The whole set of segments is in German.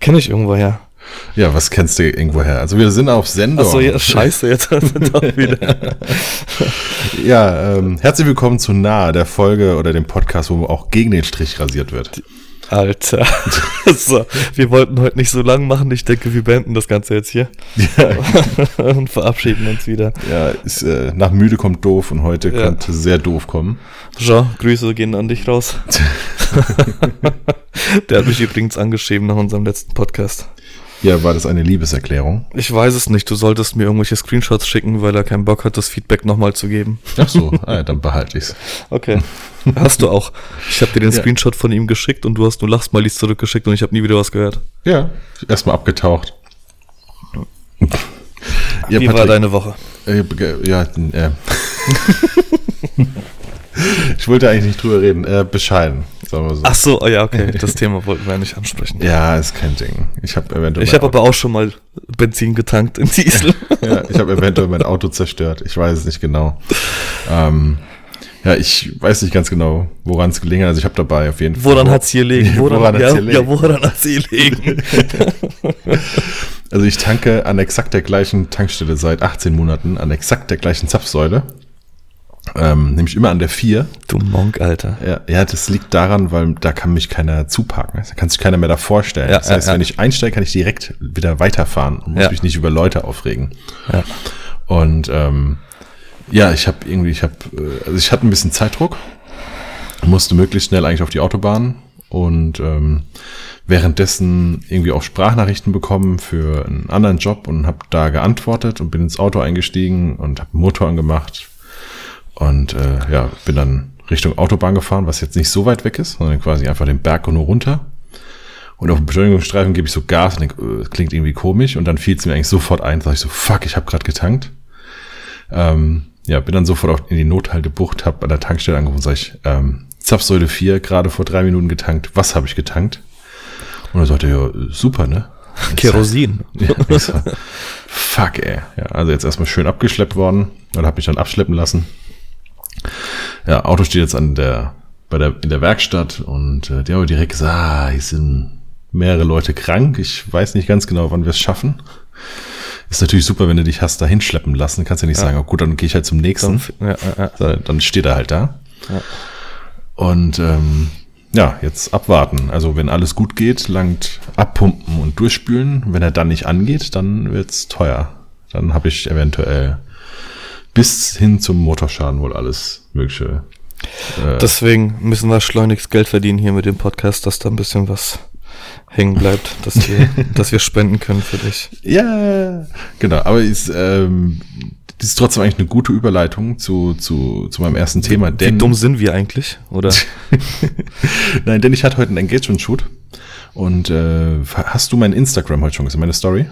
Kenne ich irgendwo her. Ja, was kennst du irgendwoher? Also wir sind auf Sendung. Achso, ja, scheiße, jetzt doch wieder. ja, ähm, herzlich willkommen zu Nahe, der Folge oder dem Podcast, wo auch gegen den Strich rasiert wird. Alter. so, wir wollten heute nicht so lang machen. Ich denke, wir beenden das Ganze jetzt hier. Ja. und verabschieden uns wieder. Ja, ist, äh, nach müde kommt doof und heute ja. könnte sehr doof kommen. Jean, Grüße gehen an dich raus. Der hat mich übrigens angeschrieben nach unserem letzten Podcast. Ja, war das eine Liebeserklärung? Ich weiß es nicht. Du solltest mir irgendwelche Screenshots schicken, weil er keinen Bock hat, das Feedback nochmal zu geben. Ach so, ah, dann behalte ich's. Okay. Hast du auch. Ich habe dir den ja. Screenshot von ihm geschickt und du hast nur Lachsmilies zurückgeschickt und ich habe nie wieder was gehört. Ja, erstmal abgetaucht. ja, Wie Patrick, war deine Woche? Äh, ja, äh. ich wollte eigentlich nicht drüber reden. Äh, bescheiden sagen wir so. Ach so, oh ja, okay. Das Thema wollten wir nicht ansprechen. Ja, ist kein Ding. Ich habe eventuell. Ich habe aber auch schon mal Benzin getankt in Diesel. ja, ich habe eventuell mein Auto zerstört. Ich weiß es nicht genau. Ähm, ja, ich weiß nicht ganz genau, woran es gelegen hat. Also ich habe dabei auf jeden Fall. Woran hat es hier liegen? Woran, woran ja, hier liegen? Ja, woran hat es hier liegen? also ich tanke an exakt der gleichen Tankstelle seit 18 Monaten, an exakt der gleichen Zapfsäule. Ähm, nämlich immer an der 4. Du Monk, Alter. Ja, ja, das liegt daran, weil da kann mich keiner zuparken. Da kann sich keiner mehr davor stellen. Ja, das heißt, ja, wenn ich einsteige, kann ich direkt wieder weiterfahren und muss mich nicht über Leute aufregen. Ja. Und ähm, ja, ich habe irgendwie, ich habe, äh, also ich hatte ein bisschen Zeitdruck, musste möglichst schnell eigentlich auf die Autobahn und ähm, währenddessen irgendwie auch Sprachnachrichten bekommen für einen anderen Job und habe da geantwortet und bin ins Auto eingestiegen und habe Motor angemacht, und äh, ja, bin dann Richtung Autobahn gefahren, was jetzt nicht so weit weg ist, sondern quasi einfach den Berg nur runter. Und auf dem Beschleunigungsstreifen gebe ich so Gas und denke, äh, klingt irgendwie komisch. Und dann fiel es mir eigentlich sofort ein, sag ich so, fuck, ich habe gerade getankt. Ähm, ja, bin dann sofort auch in die Nothaltebucht, habe an der Tankstelle angerufen, sag ich, ähm, Zapfsäule 4, gerade vor drei Minuten getankt. Was habe ich getankt? Und er sagte, ja, super, ne? Kerosin. Ja, fuck, ey. Ja, also jetzt erstmal schön abgeschleppt worden. Oder habe mich dann abschleppen lassen. Ja, Auto steht jetzt an der, bei der, in der Werkstatt und äh, die haben direkt gesagt, ah, hier sind mehrere Leute krank. Ich weiß nicht ganz genau, wann wir es schaffen. Ist natürlich super, wenn du dich hast da hinschleppen lassen. Kannst ja nicht ja. sagen, oh, gut, dann gehe ich halt zum nächsten. Dann, ja, ja, dann steht er halt da. Und ähm, ja, jetzt abwarten. Also wenn alles gut geht, langt abpumpen und durchspülen. Wenn er dann nicht angeht, dann wird's teuer. Dann habe ich eventuell bis hin zum Motorschaden wohl alles Mögliche. Äh, Deswegen müssen wir schleunigst Geld verdienen hier mit dem Podcast, dass da ein bisschen was hängen bleibt, dass wir, dass wir spenden können für dich. Ja, genau. Aber ist, ähm, das ist trotzdem eigentlich eine gute Überleitung zu, zu, zu meinem ersten Thema. Denn, Wie dumm sind wir eigentlich, oder? Nein, denn ich hatte heute einen Engagement-Shoot. Und äh, hast du mein Instagram heute schon gesehen, meine Story?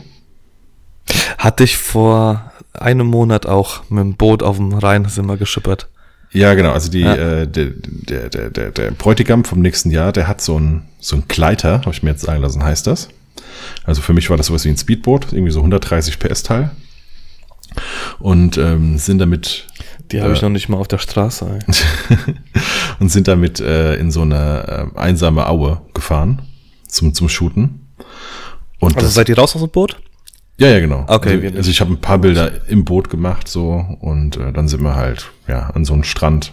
Hatte ich vor einem Monat auch mit dem Boot auf dem Rhein sind wir geschippert. Ja, genau. Also die, ja. äh, der, der, der, der, Bräutigam vom nächsten Jahr, der hat so ein, so ein Gleiter, habe ich mir jetzt sagen lassen, heißt das. Also für mich war das sowas wie ein Speedboot, irgendwie so 130 PS Teil. Und ähm, sind damit. Die habe äh, ich noch nicht mal auf der Straße. und sind damit äh, in so eine äh, einsame Aue gefahren zum, zum Shooten. Und also das, seid ihr raus aus dem Boot? Ja, ja, genau. Okay. Also, also ich habe ein paar Bilder im Boot gemacht so und äh, dann sind wir halt ja an so einem Strand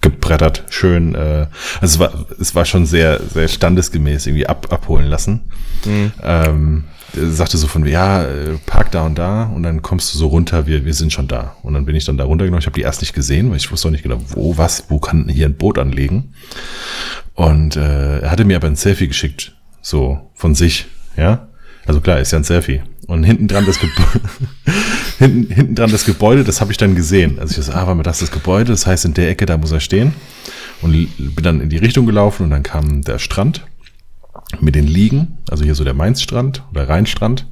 gebrettert, schön. Äh, also es war es war schon sehr sehr standesgemäß irgendwie ab, abholen lassen. Mhm. Ähm, sagte so von ja äh, park da und da und dann kommst du so runter, wir wir sind schon da und dann bin ich dann da runtergenommen. Ich habe die erst nicht gesehen, weil ich wusste auch nicht genau wo was wo kann hier ein Boot anlegen. Und äh, er hatte mir aber ein Selfie geschickt so von sich, ja. Also klar, ist ja ein Selfie. Und hinten dran das Gebäude, hinten, hinten dran das Gebäude, das habe ich dann gesehen. Also ich so, ah, warte mal, das ist das Gebäude, das heißt, in der Ecke, da muss er stehen. Und bin dann in die Richtung gelaufen und dann kam der Strand mit den Liegen, also hier so der Mainzstrand oder Rheinstrand.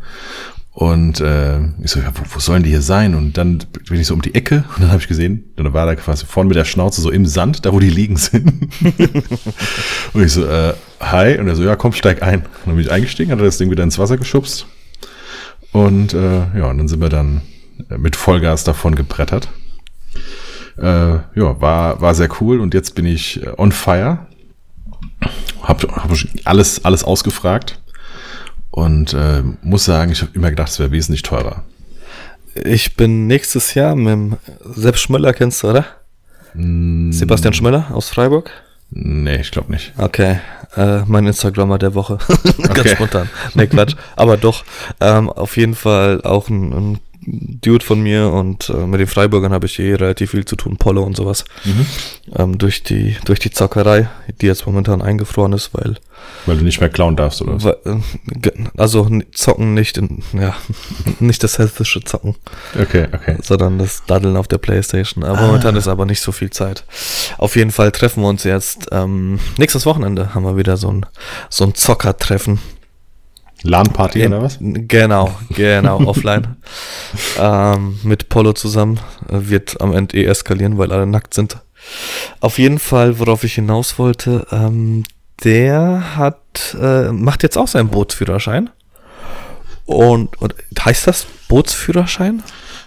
Und äh, ich so, ja, wo, wo sollen die hier sein? Und dann bin ich so um die Ecke und dann habe ich gesehen, dann war da quasi vorne mit der Schnauze so im Sand, da wo die liegen sind. und ich so, äh, hi. Und er so, ja, komm, steig ein. Und dann bin ich eingestiegen, hat er das Ding wieder ins Wasser geschubst. Und äh, ja, und dann sind wir dann mit Vollgas davon gebrettert. Äh, ja, war, war sehr cool und jetzt bin ich on fire. Hab, hab alles, alles ausgefragt Und äh, muss sagen, ich habe immer gedacht, es wäre wesentlich teurer. Ich bin nächstes Jahr mit dem Sepp Schmöller, kennst du, oder? Mm, Sebastian Schmöller aus Freiburg. Nee, ich glaube nicht. Okay, äh, mein Instagrammer der Woche. Ganz Okay. spontan. Nee, Quatsch. Aber doch, ähm, auf jeden Fall auch ein, ein Dude von mir und äh, mit den Freiburgern habe ich eh relativ viel zu tun, Polo und sowas. Ähm, durch die durch die Zockerei, die jetzt momentan eingefroren ist, weil, Weil du nicht mehr klauen darfst, oder? weil äh, ge- also zocken nicht in, ja, nicht das hessische Zocken, Okay, okay. sondern das Daddeln auf der Playstation. Aber momentan ist aber nicht so viel Zeit. Auf jeden Fall treffen wir uns jetzt ähm, nächstes Wochenende haben wir wieder so ein so ein Zockertreffen. LAN-Party oder was? Genau, genau, offline. ähm, mit Polo zusammen. Äh, Wird am Ende eh eskalieren, weil alle nackt sind. Auf jeden Fall, worauf ich hinaus wollte, ähm, der hat, äh, macht jetzt auch seinen Bootsführerschein. Und, und heißt das Bootsführerschein?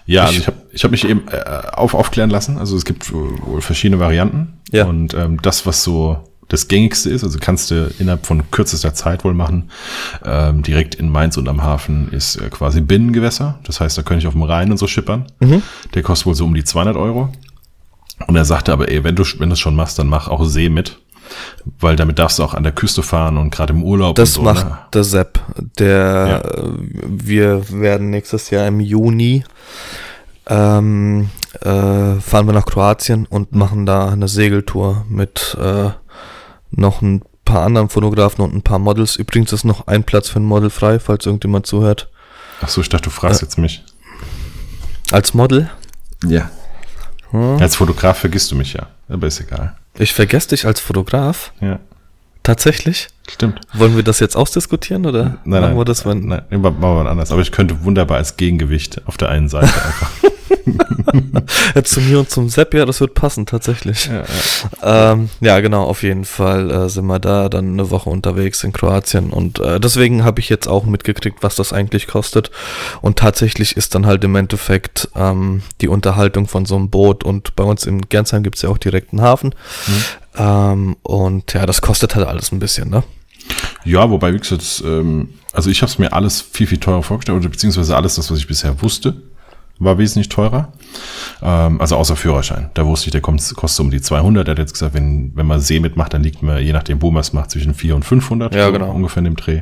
Ja, also Ich- ich habe ich hab mich eben äh, auf, aufklären lassen. Also es gibt wohl verschiedene Varianten. Ja. Und ähm, das, was so das gängigste ist, also kannst du innerhalb von kürzester Zeit wohl machen, ähm, direkt in Mainz und am Hafen ist äh, quasi Binnengewässer. Das heißt, da könnte ich auf dem Rhein und so schippern. Der kostet wohl so um die 200 Euro. Und er sagte aber, ey, wenn du wenn du es schon machst, dann mach auch See mit. Weil damit darfst du auch an der Küste fahren und gerade im Urlaub Das und so. macht Ne? der Sepp. Der, Ja. äh, wir werden nächstes Jahr im Juni ähm, äh, fahren wir nach Kroatien und machen da eine Segeltour mit äh, noch ein paar anderen Fotografen und ein paar Models. Übrigens ist noch ein Platz für ein Model frei, falls irgendjemand zuhört. Ach so, ich dachte, du fragst jetzt mich. Als Model? Ja. Hm? Als Fotograf vergisst du mich ja. Aber ist egal. Ich vergesse dich als Fotograf. Ja, Tatsächlich? stimmt. Wollen wir das jetzt ausdiskutieren oder Nein, machen nein, wir das, wenn nein, machen wir mal anders. Aber ich könnte wunderbar als Gegengewicht auf der einen Seite einfach. Ja, zu mir und zum Sepp, ja, das wird passen, tatsächlich. ja, Ja, ähm, ja genau, auf jeden Fall äh, sind wir da dann eine Woche unterwegs in Kroatien und äh, deswegen habe ich jetzt auch mitgekriegt, was das eigentlich kostet. Und tatsächlich ist dann halt im Endeffekt ähm, die Unterhaltung von so einem Boot und bei uns in Gernsheim gibt es ja auch direkt einen Hafen. Ähm, und ja, das kostet halt alles ein bisschen, ne? ja, wobei, wie gesagt, ähm, also ich habe es mir alles viel, viel teurer vorgestellt, oder beziehungsweise alles das, was ich bisher wusste, war wesentlich teurer. Ähm, also außer Führerschein. Da wusste ich, der kommt, kostet um die 200. Er hat jetzt gesagt, wenn, wenn man See mitmacht, dann liegt man, je nachdem, wo man es macht, zwischen 400 und 500. Ja, so genau. Ungefähr in dem Dreh.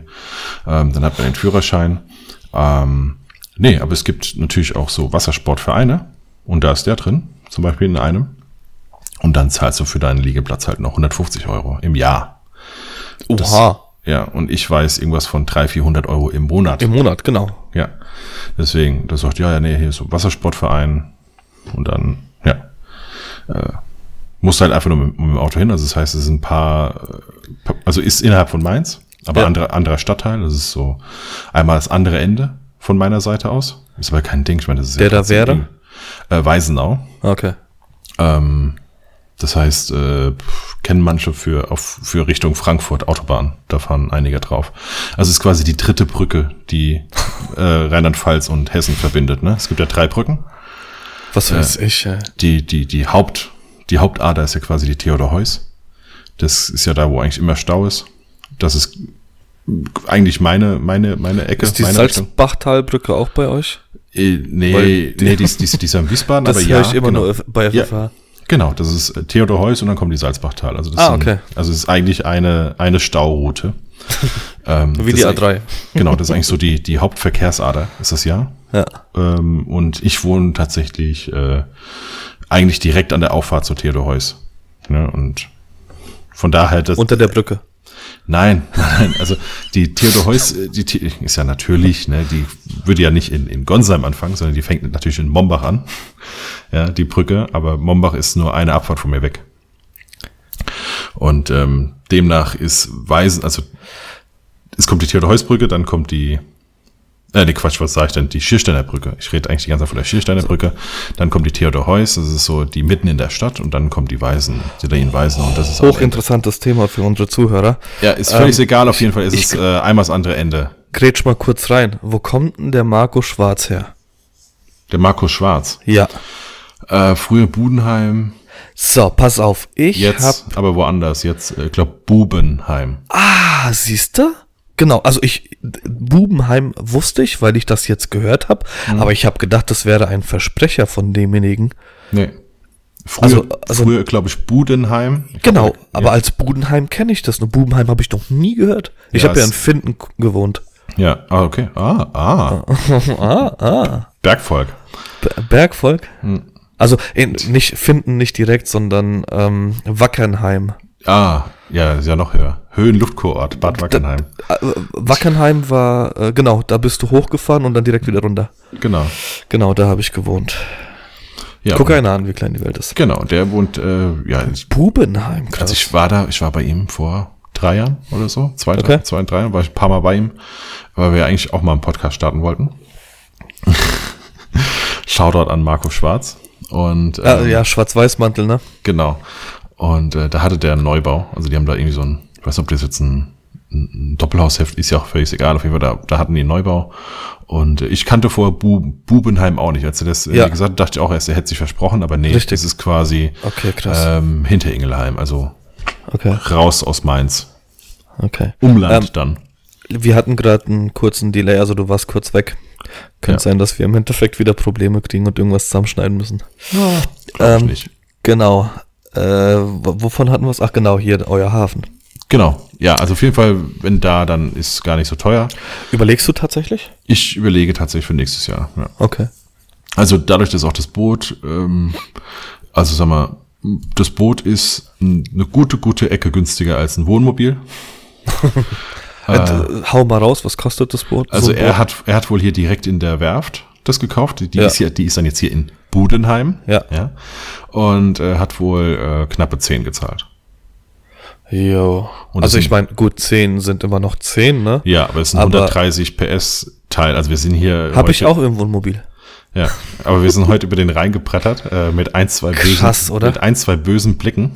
Ähm, dann hat man den Führerschein. Ähm, nee, aber es gibt natürlich auch so Wassersportvereine. Und da ist der drin. Zum Beispiel in einem. Und dann zahlst du für deinen Liegeplatz halt noch 150 Euro im Jahr. Das- Oha, Ja, und ich weiß irgendwas von 300, 400 Euro im Monat. im Monat, genau. Ja. Deswegen, das sagt, ja, ja, nee, hier ist so ein Wassersportverein. Und dann, ja. Äh, musst halt einfach nur mit, mit dem Auto hin. Also das heißt, es sind ein paar, äh, also ist innerhalb von Mainz, aber Ja. anderer, anderer Stadtteil. Das ist so einmal das andere Ende von meiner Seite aus. Ist aber kein Ding. Ich meine, das ist Der da wäre? Äh, Weisenau. Okay. Ähm, das heißt, äh, kennen manche für, auf, für Richtung Frankfurt Autobahn. Da fahren einige drauf. Also es ist quasi die dritte Brücke, die äh, Rheinland-Pfalz und Hessen verbindet. Ne? Es gibt ja drei Brücken. Was weiß ich, äh, Die, die, die Haupt, die Hauptader ist ja quasi die Theodor Heuss. Das ist ja da, wo eigentlich immer Stau ist. Das ist eigentlich meine, meine, meine Ecke, ist die. Salzbachtalbrücke auch bei euch? Äh, nee, Weil nee, die- die, ist, die, ist, die ist ja in Wiesbaden, Das aber höre ja. ich immer genau. nur bei Ja. Genau, das ist äh, Theodor Heuss und dann kommt die Salzbachtal. Also das Ah, sind, okay. Also es ist eigentlich eine, eine Stauroute. ähm, Wie die ist A3. eigentlich- Genau, das ist eigentlich so die, die Hauptverkehrsader, ist das ja. Ja. Ähm, und ich wohne tatsächlich äh, eigentlich direkt an der Auffahrt zu Theodor Heuss. Ne? Und von daher, das, Unter der Brücke. Nein, nein, also die Theodor Heuss, äh, die ist ja natürlich, ne, die würde ja nicht in, in Gonsheim anfangen, sondern die fängt natürlich in Mombach an, ja, die Brücke, aber Mombach ist nur eine Abfahrt von mir weg. Und ähm, demnach ist Weisen, also es kommt die Theodor Heuss Brücke, dann kommt die, äh, nee, Quatsch, was sage ich denn? Die Schiersteiner Brücke. Ich rede eigentlich die ganze Zeit von der Schiersteiner Brücke. Dann kommt die Theodor Heuss, das ist so die mitten in der Stadt und dann kommt die Weisen, die Berlin Weisen und das ist. Hochinteressantes Thema für unsere Zuhörer. Ja, ist völlig Ähm, egal, auf jeden Fall ist ich- es äh, einmal das andere Ende. Grätsch mal kurz rein. Wo kommt denn der Marco Schwarz her? Der Markus Schwarz. Ja. Äh, früher Budenheim, So, pass auf. Ich jetzt hab. aber woanders. Jetzt, äh, ich glaube, Bubenheim. Ah, siehst du? Genau, also ich, Bubenheim wusste ich, weil ich das jetzt gehört habe, Mhm. aber ich habe gedacht, das wäre ein Versprecher von demjenigen. Nee. Früher, Also- also- früher glaube ich, Budenheim. Ich Genau, glaub, aber als Budenheim kenne ich das. Nur Bubenheim habe ich noch nie gehört. Ich Ja, habe ja in Finden gewohnt. Ja, ah, okay. Ah, ah. ah, ah. Bergvolk. Bergvolk? Hm. Also in, nicht Finden nicht direkt, sondern ähm, Wackernheim. Ah, ja, ist ja noch höher. Höhenluftkurort, Bad Wackernheim. Äh, Wackernheim war, äh, genau, da bist du hochgefahren und dann direkt wieder runter. Genau. Genau, da habe ich gewohnt. Ja, Guck einer an, wie klein die Welt ist. Genau, der wohnt, äh, ja, Bubenheim, krass. also ich war da, ich war bei ihm vor drei Jahren oder so, zwei, drei, Okay. zwei, drei Jahren, war ich ein paar Mal bei ihm, weil wir eigentlich auch mal einen Podcast starten wollten. Shoutout an Marco Schwarz. Und ja, ähm, ja, Schwarz-Weiß-Mantel, ne? Genau. Und äh, da hatte der einen Neubau. Also die haben da irgendwie so ein, ich weiß nicht, ob das jetzt ein, ein Doppelhausheft ist, ja auch völlig egal. Auf jeden Fall, da, da hatten die einen Neubau. Und äh, ich kannte vorher Bu Bubenheim auch nicht. Als er das äh, Ja. gesagt hat, dachte ich auch erst, er hätte sich versprochen, aber nee, Richtig. das ist quasi Okay, ähm, hinter Ingelheim, also Okay, raus aus Mainz. okay. Umland Ähm, dann. Wir hatten gerade einen kurzen Delay, also du warst kurz weg. Könnte Ja. sein, dass wir im Endeffekt wieder Probleme kriegen und irgendwas zusammenschneiden müssen. Ich ähm, nicht. Genau. Äh, wovon hatten wir es? Ach genau, hier, euer Hafen. Genau. Ja, also auf jeden Fall, wenn da, dann ist es gar nicht so teuer. Überlegst du tatsächlich? Ich überlege tatsächlich für nächstes Jahr. Ja. Okay. Also dadurch, dass auch das Boot, ähm, also sag mal, das Boot ist eine gute, gute Ecke günstiger als ein Wohnmobil. Äh, hau mal raus, was kostet das Boot? Also So er Boot? hat, er hat wohl hier direkt in der Werft das gekauft. Die, Ja. ist, hier, die ist dann jetzt hier in Budenheim. Ja. ja und äh, hat wohl äh, knappe 10 gezahlt. Jo. Und Also ich meine, gut, 10 sind immer noch 10, ne? Ja, aber es ist ein Aber- 130 PS Teil. Also wir sind hier. Habe ich auch irgendwo ein Mobil. Ja, aber wir sind heute über den Rhein gebrettert äh, mit ein, zwei Krass, bösen, oder? mit ein, zwei bösen Blicken.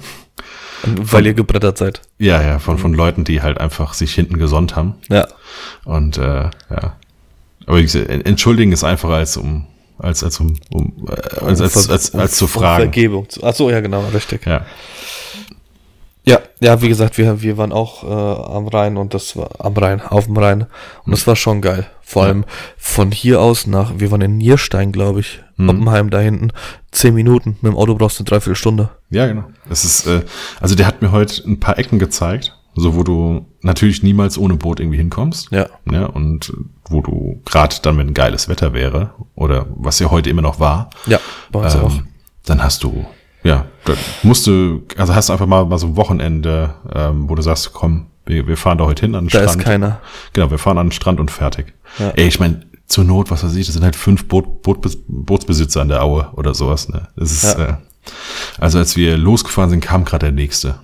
Weil ihr gebrettert seid. Ja, ja, von, von Leuten, die halt einfach sich hinten gesonnt haben. Ja. Und äh, ja. Aber entschuldigen ist einfacher als um als als um, um äh, als, als, als, als zu fragen. Vergebung. zu- Ach so, ja, genau, richtig. Ja. Ja, ja, wie gesagt, wir, wir waren auch äh, am Rhein und das war am Rhein, auf dem Rhein. Und das war schon geil. Vor allem von hier aus nach, wir waren in Nierstein, glaube ich, Mhm. Oppenheim da hinten. Zehn Minuten. Mit dem Auto brauchst du eine Dreiviertelstunde. Ja, genau. Es ist, äh, also der hat mir heute ein paar Ecken gezeigt, so wo du natürlich niemals ohne Boot irgendwie hinkommst. Ja. Ja, und wo du gerade dann, wenn geiles Wetter wäre, oder was ja heute immer noch war, Ja, bei uns auch. ähm, dann hast du, ja, da musst du, also hast du einfach mal, mal so ein Wochenende, ähm, wo du sagst, komm, wir, wir fahren da heute hin an den Da ist Strand. keiner. Genau, wir fahren an den Strand und fertig. Ja. Ey, ich meine, zur Not, was weiß ich, das sind halt fünf Boot, Boot, Bootsbesitzer an der Aue oder sowas. Ne? Das ist, Ja. äh, also als wir losgefahren sind, kam gerade der nächste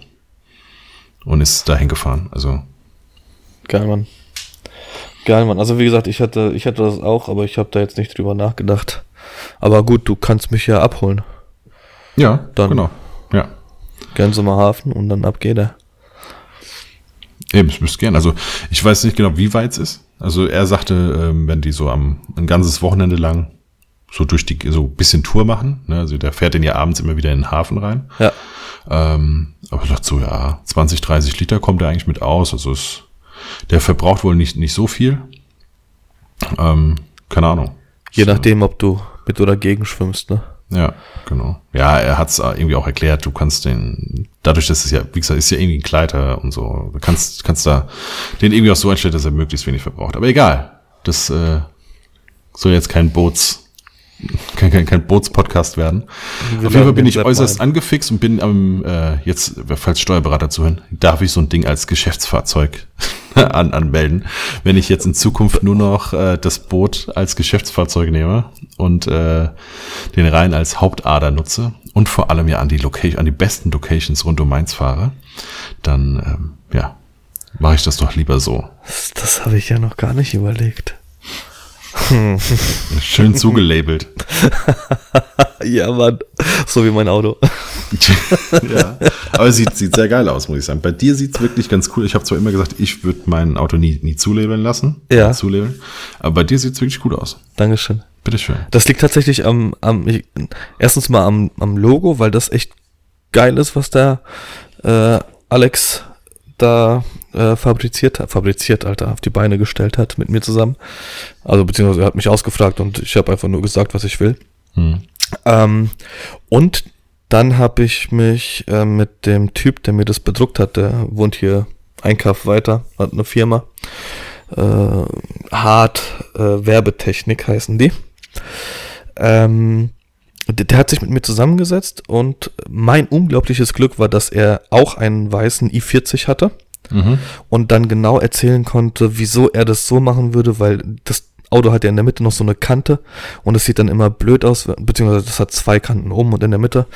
und ist dahin gefahren. Also Geil, Mann. Geil, Mann. Also wie gesagt, ich hatte, ich hatte das auch, aber ich habe da jetzt nicht drüber nachgedacht. Aber gut, du kannst mich ja abholen. ja, Dann- genau. Ja, Gänsemer Hafen und dann ab geht er. eben, ich wüsste gern. Also ich weiß nicht genau, wie weit es ist. Also er sagte, ähm, wenn die so am ein ganzes Wochenende lang so durch die so ein bisschen Tour machen, ne? also der fährt dann ja abends immer wieder in den Hafen rein. Ja. Ähm, aber ich dachte so, ja, 20, 30 Liter kommt er eigentlich mit aus. Also es, der verbraucht wohl nicht, nicht so viel. Ähm, keine Ahnung. Je nachdem, ob du mit oder gegen schwimmst, ne? Ja, genau. Ja, er hat es irgendwie auch erklärt, du kannst den, dadurch, dass es ja, wie gesagt, ist ja irgendwie ein Gleiter und so, du kannst, kannst da den irgendwie auch so einstellen, dass er möglichst wenig verbraucht. Aber egal. Das äh, soll jetzt kein Boots, kein, kein, kein Boots-Podcast werden. Wir Auf jeden Fall bin ich äußerst ein. angefixt und bin am, äh, jetzt, falls Steuerberater zuhören, darf ich so ein Ding als Geschäftsfahrzeug an, anmelden. Wenn ich jetzt in Zukunft nur noch äh, das Boot als Geschäftsfahrzeug nehme und äh, den Rhein als Hauptader nutze und vor allem ja an die Location, an die besten Locations rund um Mainz fahre, dann ähm, ja, mache ich das doch lieber so. Das, das habe ich ja noch gar nicht überlegt. Schön zugelabelt. ja, Mann. So wie mein Auto. ja. Aber es sieht, sieht sehr geil aus, muss ich sagen. Bei dir sieht's wirklich ganz cool. Ich habe zwar immer gesagt, ich würde mein Auto nie, nie zulabeln lassen. Ja. Zulabeln. Aber bei dir sieht's wirklich gut aus. Dankeschön. Bitteschön. Das liegt tatsächlich am, am ich, erstens mal am, am Logo, weil das echt geil ist, was der äh, Alex da äh, fabriziert hat, fabriziert, Alter, auf die Beine gestellt hat mit mir zusammen. Also beziehungsweise er hat mich ausgefragt und ich habe einfach nur gesagt, was ich will. Hm. Ähm, und dann habe ich mich äh, mit dem Typ, der mir das bedruckt hat, der wohnt hier Einkauf weiter, hat eine Firma. Äh, Hart äh, Werbetechnik heißen die. Ähm, der, der hat sich mit mir zusammengesetzt und mein unglaubliches Glück war, dass er auch einen weißen i40 hatte mhm. und dann genau erzählen konnte, wieso er das so machen würde, weil das Auto hat ja in der Mitte noch so eine Kante und es sieht dann immer blöd aus, beziehungsweise das hat zwei Kanten oben und in der Mitte.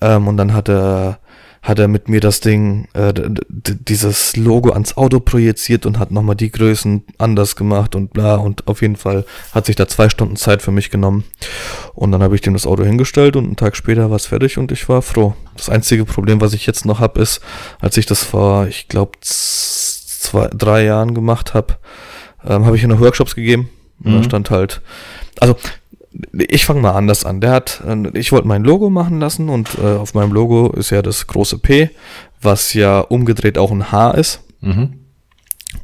Ähm, und dann hat er hat er mit mir das Ding, äh, dieses Logo ans Auto projiziert und hat nochmal die Größen anders gemacht und bla. Und auf jeden Fall hat sich da zwei Stunden Zeit für mich genommen. Und dann habe ich dem das Auto hingestellt und einen Tag später war es fertig und ich war froh. Das einzige Problem, was ich jetzt noch habe, ist, als ich das vor, ich glaube, zwei, drei Jahren gemacht habe, ähm, habe ich noch Workshops gegeben. Und mhm. da stand halt, also ich fange mal anders an. Der hat, äh, ich wollte mein Logo machen lassen und äh, auf meinem Logo ist ja das große P, was ja umgedreht auch ein H ist. Mhm.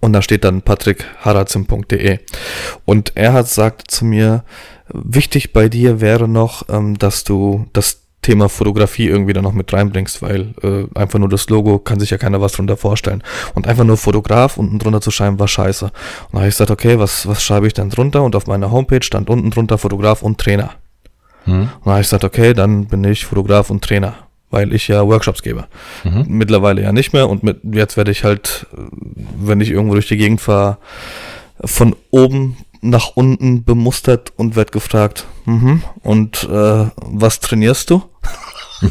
Und da steht dann patrickharazim.de. Und er hat sagt zu mir, wichtig bei dir wäre noch, ähm, dass du das Thema Fotografie irgendwie da noch mit reinbringst, weil äh, einfach nur das Logo kann sich ja keiner was drunter vorstellen. Und einfach nur Fotograf unten drunter zu schreiben, war scheiße. Und da habe ich gesagt, okay, was, was schreibe ich denn drunter? Und auf meiner Homepage stand unten drunter Fotograf und Trainer. Hm. Und da habe ich gesagt, okay, dann bin ich Fotograf und Trainer, weil ich ja Workshops gebe. Mhm. Mittlerweile ja nicht mehr und mit, jetzt werde ich halt, wenn ich irgendwo durch die Gegend fahre, von oben nach unten bemustert und werd gefragt, mhm, und äh, was trainierst du?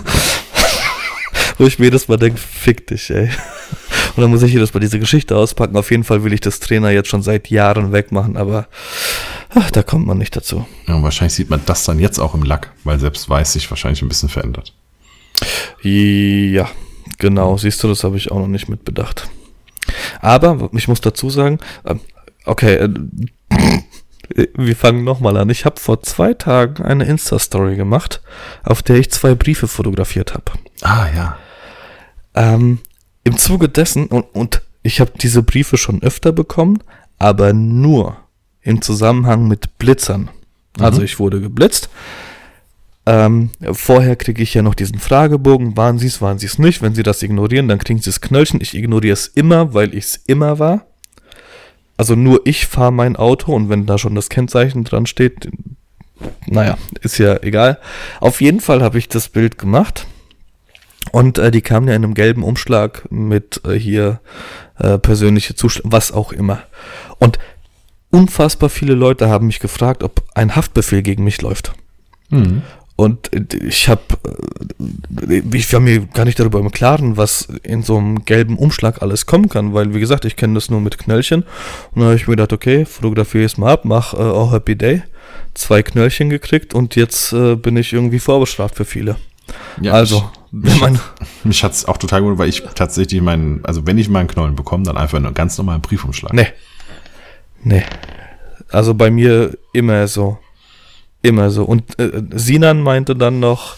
Wo ich mir jedes Mal denke, fick dich, ey. Und dann muss ich jedes Mal diese Geschichte auspacken. Auf jeden Fall will ich das Trainer jetzt schon seit Jahren wegmachen, aber ach, da kommt man nicht dazu. Ja, wahrscheinlich sieht man das dann jetzt auch im Lack, weil selbst weiß sich wahrscheinlich ein bisschen verändert. Ja, genau. Siehst du, das habe ich auch noch nicht mitbedacht. Aber ich muss dazu sagen, ähm, okay, äh, wir fangen nochmal an. Ich habe vor zwei Tagen eine Insta-Story gemacht, auf der ich zwei Briefe fotografiert habe. Ah, ja. Ähm, Im Zuge dessen, und, und ich habe diese Briefe schon öfter bekommen, aber nur im Zusammenhang mit Blitzern. Mhm. Also ich wurde geblitzt. Ähm, vorher kriege ich ja noch diesen Fragebogen, waren sie es, waren sie es nicht. Wenn sie das ignorieren, dann kriegen sie das Knöllchen. Ich ignoriere es immer, weil ich es immer war. Also nur ich fahre mein Auto und wenn da schon das Kennzeichen dran steht, naja, ist ja egal. Auf jeden Fall habe ich das Bild gemacht. Und äh, die kamen ja in einem gelben Umschlag mit äh, hier äh, persönliche Zustände, was auch immer. Und unfassbar viele Leute haben mich gefragt, ob ein Haftbefehl gegen mich läuft. Mhm. Und ich habe, äh, ich war mir gar nicht darüber im Klaren, was in so einem gelben Umschlag alles kommen kann, weil wie gesagt, ich kenne das nur mit Knöllchen. Und dann habe ich mir gedacht, okay, fotografiere es mal ab, mach äh, Oh Happy Day, zwei Knöllchen gekriegt und jetzt äh, bin ich irgendwie vorbestraft für viele. Ja, also, wenn man. Mich hat es auch total gewundert, weil ich tatsächlich meinen, also wenn ich meinen Knollen bekomme, dann einfach einen ganz normalen Briefumschlag. Nee. Nee. Also bei mir immer so. Immer so. Und äh, Sinan meinte dann noch,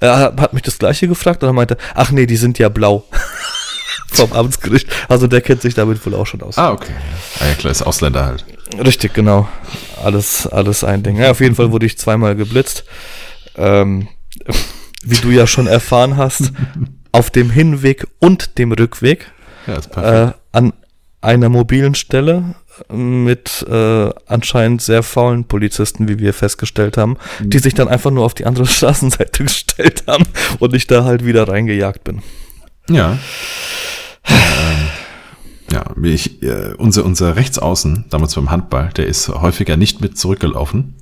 er hat mich das gleiche gefragt und er meinte, ach nee, die sind ja blau. Vom Amtsgericht. Also der kennt sich damit wohl auch schon aus. Ah, okay. Ah, ja, klar, ist Ausländer halt. Richtig, genau. Alles, alles ein Ding. Ja, auf jeden Fall wurde ich zweimal geblitzt. Ähm, wie du ja schon erfahren hast, auf dem Hinweg und dem Rückweg. Ja, ist perfekt. Äh, an einer mobilen Stelle mit äh, anscheinend sehr faulen Polizisten, wie wir festgestellt haben, mhm. die sich dann einfach nur auf die andere Straßenseite gestellt haben und ich da halt wieder reingejagt bin. Ja. äh, ja, ich, äh, unser, unser Rechtsaußen, damals beim Handball, der ist häufiger nicht mit zurückgelaufen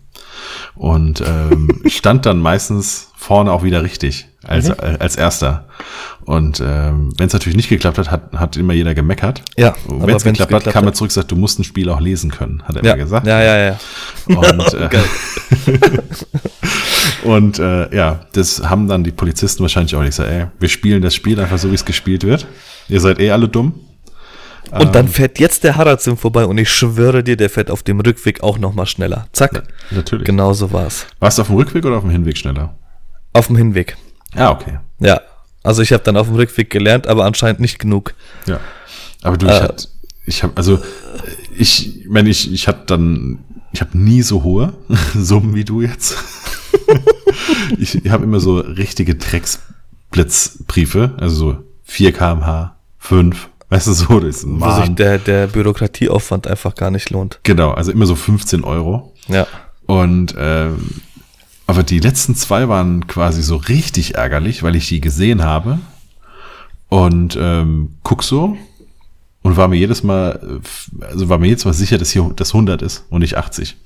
und ähm, stand dann meistens vorne auch wieder richtig als, mhm. als erster. Und ähm, wenn es natürlich nicht geklappt hat, hat, hat immer jeder gemeckert. Ja. Wenn es geklappt hat, kam er zurück und sagt, du musst ein Spiel auch lesen können, hat er ja. immer gesagt. Ja, ja, ja. Und, äh, und äh, ja, das haben dann die Polizisten wahrscheinlich auch nicht gesagt, ey, wir spielen das Spiel einfach so, wie es gespielt wird. Ihr seid eh alle dumm. Und dann ähm, fährt jetzt der Harazim vorbei und ich schwöre dir, der fährt auf dem Rückweg auch nochmal schneller. Zack. Ja, natürlich. Genauso war's. Warst du auf dem Rückweg oder auf dem Hinweg schneller? Auf dem Hinweg. Ah, okay. Ja, also ich habe dann auf dem Rückweg gelernt, aber anscheinend nicht genug. Ja. Aber du, ich, äh, hat, ich habe, also ich meine, ich, ich habe dann, ich habe nie so hohe Summen wie du jetzt. ich ich habe immer so richtige Drecksblitzbriefe, also so 4 kmh, 5, weißt du, so, das ist ein Wo sich der, der Bürokratieaufwand einfach gar nicht lohnt. Genau, also immer so 15 Euro. Ja. Und ähm, aber die letzten zwei waren quasi so richtig ärgerlich, weil ich die gesehen habe und ähm, guck so und war mir jedes Mal, also war mir jedes Mal sicher, dass hier das 100 ist und nicht 80.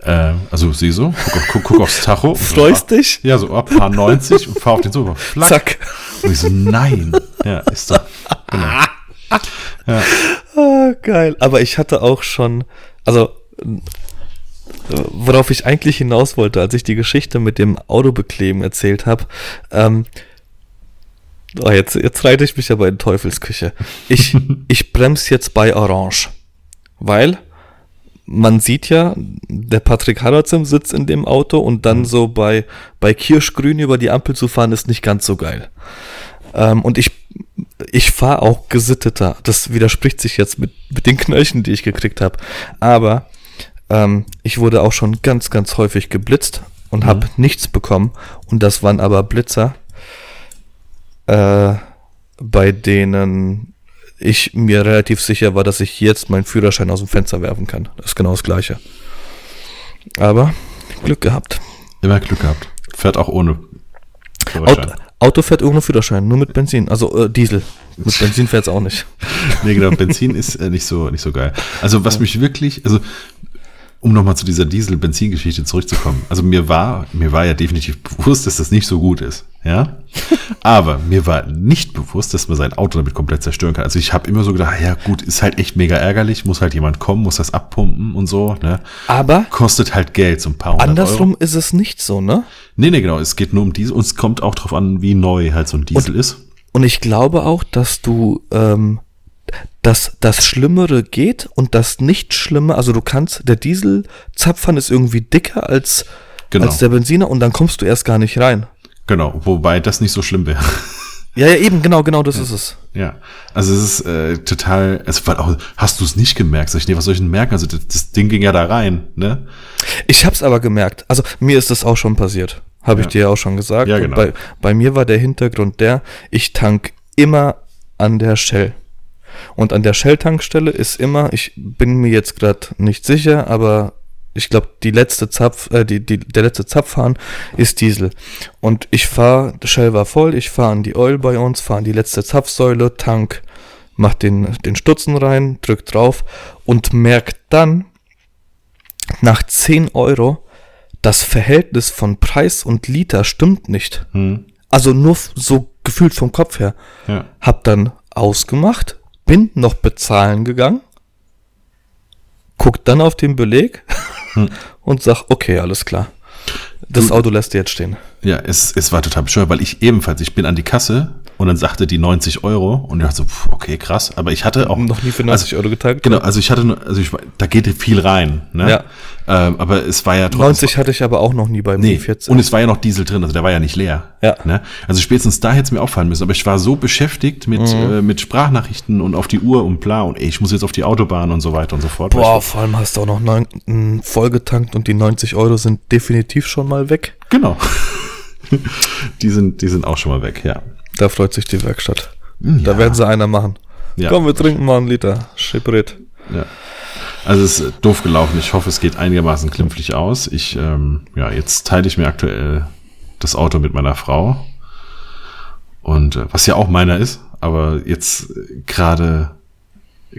Äh, also sieh so, guck, guck, guck aufs Tacho. Freust dich? Ja, so ab paar 90 und fahr auf den Sofa. Flack. Zack. Und ich so, nein. Ja, ist doch. Genau. Ja. Ah, geil. Aber ich hatte auch schon, also worauf ich eigentlich hinaus wollte, als ich die Geschichte mit dem Autobekleben erzählt habe, ähm, oh, jetzt, jetzt reite ich mich aber in Teufelsküche. Ich, ich bremse jetzt bei Orange, weil man sieht ja, der Patrick Harrazim sitzt in dem Auto und dann mhm. so bei, bei Kirschgrün über die Ampel zu fahren, ist nicht ganz so geil. Ähm, und ich, ich fahre auch gesitteter. Das widerspricht sich jetzt mit, mit den Knöllchen, die ich gekriegt habe. Aber ähm, ich wurde auch schon ganz, ganz häufig geblitzt und mhm. habe nichts bekommen. Und das waren aber Blitzer, äh, bei denen ich mir relativ sicher war, dass ich jetzt meinen Führerschein aus dem Fenster werfen kann. Das ist genau das Gleiche. Aber Glück gehabt. Immer Glück gehabt. Fährt auch ohne Auto, Auto fährt ohne Führerschein, nur mit Benzin. Also äh, Diesel. Mit Benzin fährt es auch nicht. nee, genau, Benzin ist äh, nicht so nicht so geil. Also was mich wirklich, also um nochmal zu dieser Diesel-Benzin-Geschichte zurückzukommen. Also mir war, mir war ja definitiv bewusst, dass das nicht so gut ist. Ja. Aber mir war nicht bewusst, dass man sein Auto damit komplett zerstören kann. Also ich habe immer so gedacht, ja gut, ist halt echt mega ärgerlich, muss halt jemand kommen, muss das abpumpen und so, ne? Aber kostet halt Geld, so ein paar hundert Andersrum Euro. ist es nicht so, ne? Nee, nee, genau. Es geht nur um Diesel und es kommt auch drauf an, wie neu halt so ein Diesel und, ist. Und ich glaube auch, dass du ähm, dass das Schlimmere geht und das Nicht-Schlimme, also du kannst, der Dieselzapfern ist irgendwie dicker als, genau. als der Benziner und dann kommst du erst gar nicht rein. Genau, wobei das nicht so schlimm wäre. Ja, ja, eben, genau, genau, das ja. ist es. Ja, also es ist äh, total, es war auch, hast du es nicht gemerkt? Sag ich, nee, was soll ich denn merken? Also das, das Ding ging ja da rein, ne? Ich hab's aber gemerkt. Also mir ist das auch schon passiert. Habe ich dir ja auch schon gesagt. Ja, genau. Bei, bei mir war der Hintergrund der, ich tank immer an der Shell. Und an der Shell-Tankstelle ist immer, ich bin mir jetzt gerade nicht sicher, aber ich glaube, die letzte Zapf, äh, die, die, der letzte Zapfhahn ist Diesel. Und ich fahre, Shell war voll, ich fahre an die Oil bei uns, fahre an die letzte Zapfsäule, tank, mach den, den Stutzen rein, drück drauf und merk dann, nach 10 Euro, das Verhältnis von Preis und Liter stimmt nicht. Hm. Also nur so gefühlt vom Kopf her. Ja. Hab dann ausgemacht, bin noch bezahlen gegangen, guck dann auf den Beleg hm. und sag, okay, alles klar. Das Auto lässt du jetzt stehen. Ja, es, es war total bescheuert, weil ich ebenfalls, ich bin an die Kasse und dann sagte die 90 Euro und ich dachte so, okay, krass. Aber ich hatte auch. Noch nie für 90 also, Euro geteilt? Genau, also ich hatte, also ich, da geht viel rein, ne? Ja. Ähm, aber es war ja trotzdem. 90 hatte ich aber auch noch nie bei nee, 14. Und es war ja noch Diesel drin, also der war ja nicht leer. Ja. Ne? Also spätestens da hätte es mir auffallen müssen. Aber ich war so beschäftigt mit, mhm. äh, mit Sprachnachrichten und auf die Uhr und bla und ey, ich muss jetzt auf die Autobahn und so weiter und so fort. Boah, vor allem hast du auch noch neun, mh, vollgetankt und die 90 Euro sind definitiv schon mal weg. Genau. die sind, die sind auch schon mal weg, ja. Da freut sich die Werkstatt. Ja. Da werden sie einer machen. Ja. Komm, wir trinken mal einen Liter. Schiprit. Ja. Also es ist doof gelaufen. Ich hoffe, es geht einigermaßen glimpflich aus. Ich, ähm, ja, jetzt teile ich mir aktuell das Auto mit meiner Frau. Und äh, was ja auch meiner ist, aber jetzt gerade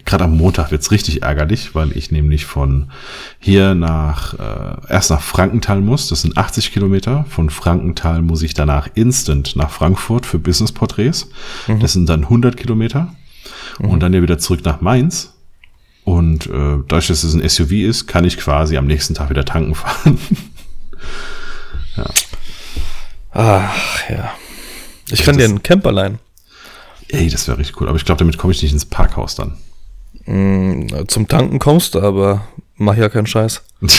gerade am Montag wird's richtig ärgerlich, weil ich nämlich von hier nach äh, erst nach Frankenthal muss. Das sind 80 Kilometer. Von Frankenthal muss ich danach instant nach Frankfurt für Business-Porträts. Mhm. Das sind dann 100 Kilometer. Mhm. Und dann ja wieder zurück nach Mainz. Und äh, dadurch, dass es ein SUV ist, kann ich quasi am nächsten Tag wieder tanken fahren. ja. Ach ja. Ich kann dir einen Camper leihen. Ey, das wäre richtig cool. Aber ich glaube, damit komme ich nicht ins Parkhaus dann. Mm, zum Tanken kommst du, aber mach ja keinen Scheiß.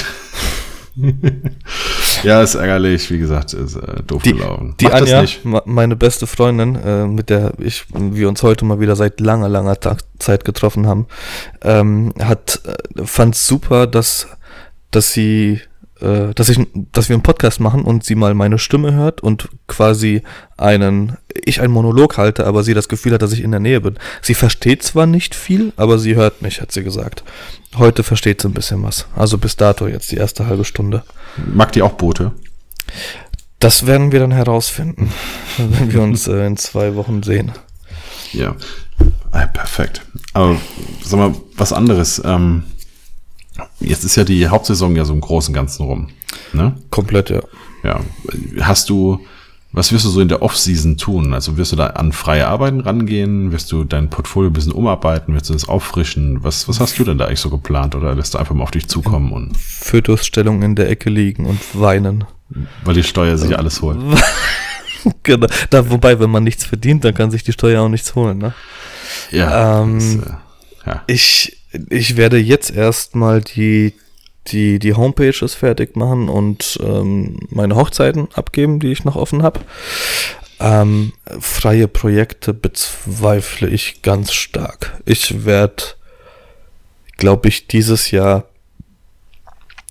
Ja, ist ärgerlich, wie gesagt, ist äh, doof Die, gelaufen. die Mach das Anja, meine beste Freundin, äh, mit der ich, wir uns heute mal wieder seit langer, langer Tag, Zeit getroffen haben, ähm, hat, äh, fand super, dass, dass sie, äh, dass ich, dass wir einen Podcast machen und sie mal meine Stimme hört und quasi einen, ich einen Monolog halte, aber sie das Gefühl hat, dass ich in der Nähe bin. Sie versteht zwar nicht viel, aber sie hört mich, hat sie gesagt. Heute versteht sie ein bisschen was. Also bis dato jetzt die erste halbe Stunde. Mag die auch Boote? Das werden wir dann herausfinden, wenn wir uns äh, in zwei Wochen sehen. Ja. Ah, perfekt. Aber sag mal, was anderes. Ähm, jetzt ist ja die Hauptsaison ja so im Großen und Ganzen rum. Ne? Komplett, ja. Ja. Hast du, was wirst du so in der Off-Season tun? Also wirst du da an freie Arbeiten rangehen? Wirst du dein Portfolio ein bisschen umarbeiten? Wirst du das auffrischen? Was, was hast du denn da eigentlich so geplant? Oder lässt du einfach mal auf dich zukommen und, Fötusstellung in der Ecke liegen und weinen. weil die Steuer sich alles holt? genau. Da, wobei, wenn man nichts verdient, dann kann sich die Steuer auch nichts holen. Ne? Ja. Ähm, das, äh, ja. Ich, ich werde jetzt erstmal die, die, die Homepages fertig machen und ähm, meine Hochzeiten abgeben, die ich noch offen habe. Ähm, freie Projekte bezweifle ich ganz stark. Ich werde, glaube ich, dieses Jahr,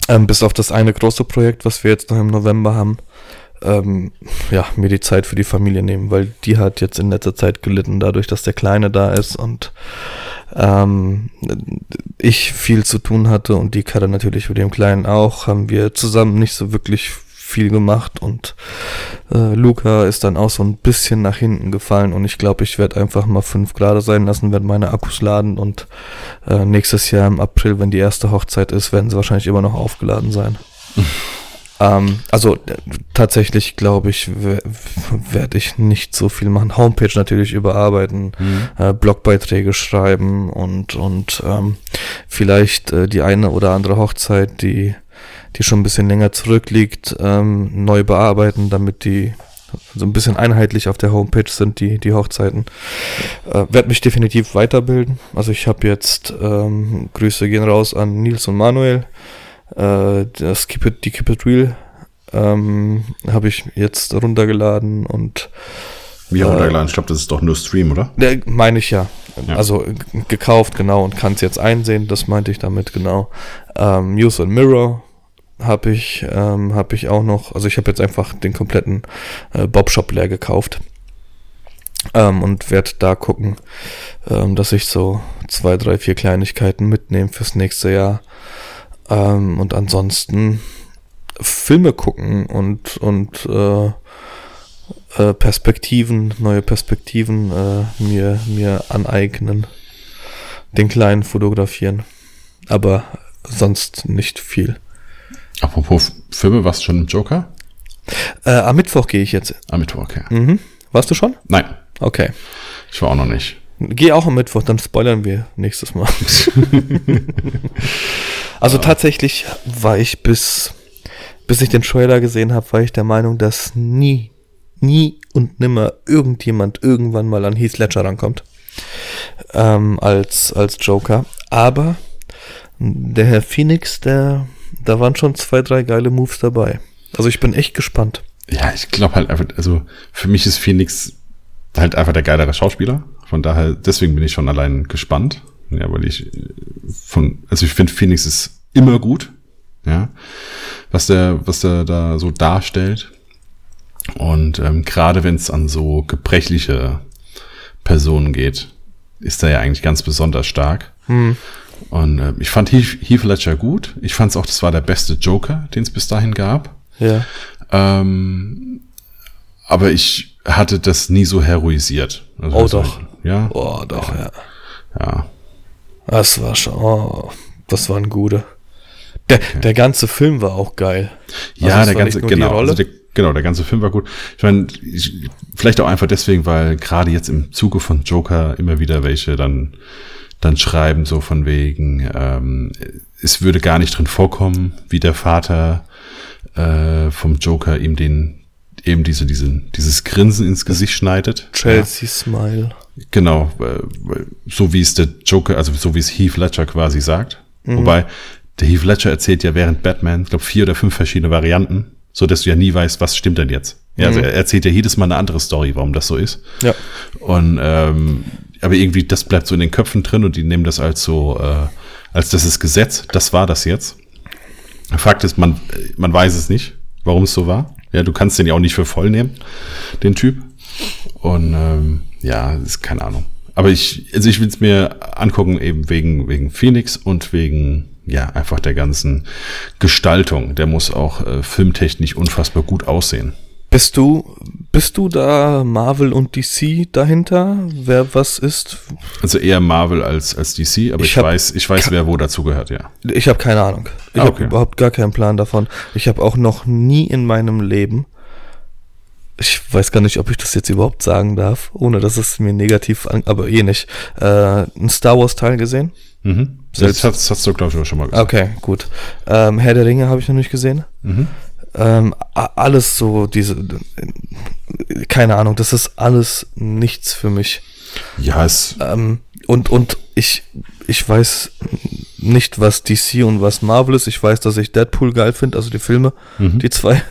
ähm, bis auf das eine große Projekt, was wir jetzt noch im November haben, ähm, ja, mir die Zeit für die Familie nehmen, weil die hat jetzt in letzter Zeit gelitten, dadurch, dass der Kleine da ist und ähm, ich viel zu tun hatte und die Karre natürlich mit dem Kleinen auch, haben wir zusammen nicht so wirklich viel gemacht und äh, Luca ist dann auch so ein bisschen nach hinten gefallen und ich glaube, ich werde einfach mal fünf Grad sein lassen, werde meine Akkus laden und äh, nächstes Jahr im April, wenn die erste Hochzeit ist, werden sie wahrscheinlich immer noch aufgeladen sein. Ähm, also äh, tatsächlich glaube ich, werde ich nicht so viel machen. Homepage natürlich überarbeiten, äh, Blogbeiträge schreiben und und ähm, vielleicht äh, die eine oder andere Hochzeit, die die schon ein bisschen länger zurückliegt, ähm, neu bearbeiten, damit die so ein bisschen einheitlich auf der Homepage sind, die, die Hochzeiten. Äh, Werde mich definitiv weiterbilden. Also ich habe jetzt, ähm, Grüße gehen raus an Nils und Manuel. Äh, das Keep It, die Keep It Real ähm, habe ich jetzt runtergeladen und Wie äh, runtergeladen? Ich glaube, das ist doch nur Stream, oder? der meine ich ja. Ja. Also g- gekauft, genau, und kann es jetzt einsehen, das meinte ich damit, genau. Ähm, News and Mirror habe ich, ähm, habe ich auch noch, also ich habe jetzt einfach den kompletten äh, Bob-Shop leer gekauft. Ähm, und werde da gucken, ähm, dass ich so zwei, drei, vier Kleinigkeiten mitnehme fürs nächste Jahr. Ähm, und ansonsten Filme gucken und, und äh, äh, Perspektiven, neue Perspektiven äh, mir, mir aneignen. Den kleinen fotografieren. Aber sonst nicht viel. Apropos Filme, warst du schon im Joker? Äh, am Mittwoch gehe ich jetzt. Am Mittwoch, okay. Mhm. Warst du schon? Nein, Okay. ich war auch noch nicht. Geh auch am Mittwoch, dann spoilern wir nächstes Mal. also tatsächlich war ich bis, bis ich den Trailer gesehen habe, war ich der Meinung, dass nie, nie und nimmer irgendjemand irgendwann mal an Heath Ledger rankommt. Ähm, als, als Joker. Aber der Herr Phoenix, der, da waren schon zwei, drei geile Moves dabei. Also ich bin echt gespannt. Ja, ich glaube halt einfach, also für mich ist Phoenix halt einfach der geilere Schauspieler. Von daher, deswegen bin ich schon allein gespannt. Ja, weil ich äh, von, also ich finde Phoenix ist immer gut. Ja, was der, was der da so darstellt. Und ähm, gerade wenn es an so gebrechliche Personen geht, ist er ja eigentlich ganz besonders stark. Und äh, ich fand Heath, Heath Ledger gut. Ich fand es auch, das war der beste Joker, den es bis dahin gab. Ja. Ähm, aber ich hatte das nie so heroisiert. Also Oh, doch. Ja. Oh, doch, ja. Ja. Das war schon, oh, das war ein guter. Der, der ganze Film war auch geil. Ja, Also der ganze, genau, also der, genau, der ganze Film war gut. Ich meine, ich, vielleicht auch einfach deswegen, weil gerade jetzt im Zuge von Joker immer wieder welche dann, dann schreiben, so von wegen, ähm, es würde gar nicht drin vorkommen, wie der Vater äh, vom Joker ihm den, eben diese, diesen, dieses Grinsen ins Gesicht schneidet. Chelsea Smile. Genau, so wie es der Joker, also so wie es Heath Ledger quasi sagt. Mhm. Wobei, der Heath Ledger erzählt ja während Batman, ich glaube, vier oder fünf verschiedene Varianten so dass du ja nie weißt, was stimmt denn jetzt. Ja, also Mhm. er erzählt ja jedes Mal eine andere Story, warum das so ist. Ja. Und ähm, aber irgendwie, das bleibt so in den Köpfen drin und die nehmen das als so, äh, als das ist Gesetz, das war das jetzt. Fakt ist, man, man weiß es nicht, warum es so war. Ja, du kannst den ja auch nicht für voll nehmen, den Typ. Und ähm, ja, ist keine Ahnung. Aber ich, also ich will es mir angucken, eben wegen, wegen Phoenix und wegen, ja, einfach der ganzen Gestaltung. Der muss auch äh, filmtechnisch unfassbar gut aussehen. Bist du, bist du da Marvel und DC dahinter? Wer was ist? Also eher Marvel als, als DC, aber Ich ich, hab weiß, ich weiß, wer wo dazu gehört, ja. Ich habe keine Ahnung. Ich Ah, habe okay. überhaupt gar keinen Plan davon. Ich habe auch noch nie in meinem Leben, ich weiß gar nicht, ob ich das jetzt überhaupt sagen darf, ohne dass es mir negativ, an, aber eh nicht, äh, einen Star Wars Teil gesehen. Mhm. Selbst- Das, hast, hast du, glaube ich, auch schon mal gesagt. Okay, gut. Ähm, Herr der Ringe habe ich noch nicht gesehen. Mhm. Ähm, alles so, diese, keine Ahnung, das ist alles nichts für mich. Ja, es, Ähm, und, und ich, ich weiß nicht, was DC und was Marvel ist. Ich weiß, dass ich Deadpool geil finde, also die Filme, Mhm. die zwei.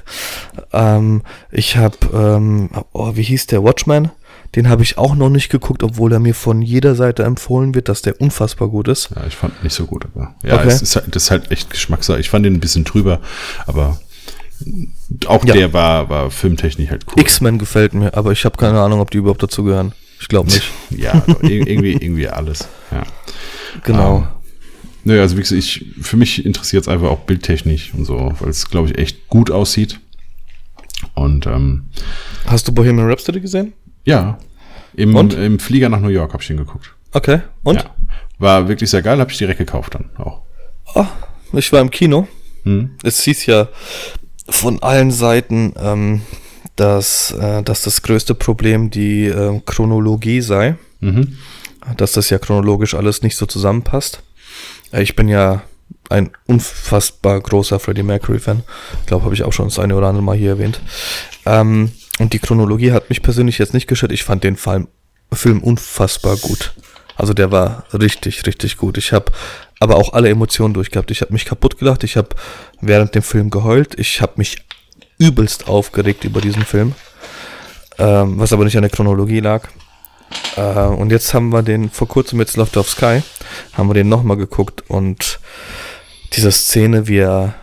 Ähm, ich habe, ähm, oh, wie hieß der Watchman? Den habe ich auch noch nicht geguckt, obwohl er mir von jeder Seite empfohlen wird, dass der unfassbar gut ist. ja, ich fand nicht so gut, aber ja, Okay. es ist halt, das ist halt echt Geschmackssache. Ich fand den ein bisschen drüber, aber auch Ja. der war, war filmtechnisch halt cool. X-Men gefällt mir, aber ich habe keine Ahnung, ob die überhaupt dazu gehören. Ich glaube nicht. Ja, also ir- irgendwie, irgendwie alles. Ja. Genau. Ähm, Naja, also wie gesagt, ich, für mich interessiert es einfach auch bildtechnisch und so, weil es, glaube ich, echt gut aussieht. Und ähm, Hast du Bohemian Rhapsody gesehen? ja, im, Und? im Flieger nach New York habe ich den geguckt. Okay. Und? Ja. War wirklich sehr geil, habe ich direkt gekauft dann auch. Oh, ich war im Kino. Hm. Es hieß ja von allen Seiten, ähm, dass, äh, dass das größte Problem die ähm, Chronologie sei. Mhm. Dass das ja chronologisch alles nicht so zusammenpasst. Äh, Ich bin ja ein unfassbar großer Freddie Mercury-Fan. Ich glaube, habe ich auch schon das eine oder andere Mal hier erwähnt. Ähm, und die Chronologie hat mich persönlich jetzt nicht gestört. Ich fand den Film unfassbar gut. Also der war richtig, richtig gut. Ich habe aber auch alle Emotionen durchgehabt. Ich habe mich kaputt gelacht. Ich habe während dem Film geheult. Ich habe mich übelst aufgeregt über diesen Film. Ähm, was aber nicht an der Chronologie lag. Äh, und jetzt haben wir den vor kurzem mit Loft of Sky, haben wir den nochmal geguckt und diese Szene, wie er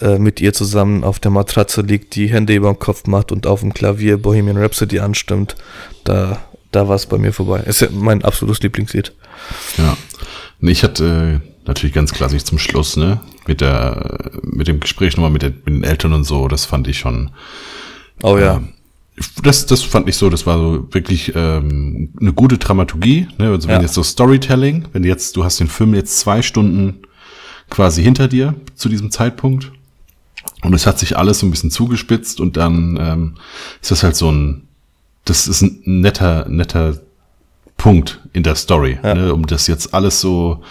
äh, mit ihr zusammen auf der Matratze liegt, die Hände über dem Kopf macht und auf dem Klavier Bohemian Rhapsody anstimmt, da, da war es bei mir vorbei. Ist ja mein absolutes Lieblingslied. Ja. Ich hatte äh, natürlich ganz klassisch zum Schluss, ne, mit der, mit dem Gespräch nochmal mit, der, mit den Eltern und so, das fand ich schon, Oh ja. Ähm, das, das fand ich so, das war so wirklich ähm, eine gute Dramaturgie. Ne? Also wenn Ja. jetzt so Storytelling, wenn jetzt, du hast den Film jetzt zwei Stunden quasi hinter dir zu diesem Zeitpunkt und es hat sich alles so ein bisschen zugespitzt und dann ähm, ist das halt so ein, das ist ein netter, netter Punkt in der Story, Ja. ne? um das jetzt alles so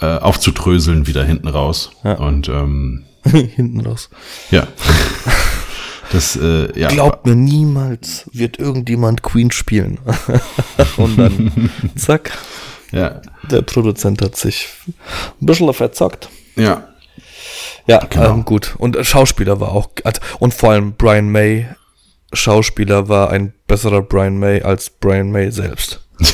äh, aufzudröseln wieder hinten raus. Ja. Und ähm, Hinten raus. ja. Das, äh, ja. Glaubt mir, niemals wird irgendjemand Queen spielen. und dann, zack, Ja, der Produzent hat sich ein bisschen verzockt. ja, Ja, Genau. ähm, gut. Und Schauspieler war auch, also- und vor allem Brian May, Schauspieler war ein besserer Brian May als Brian May selbst.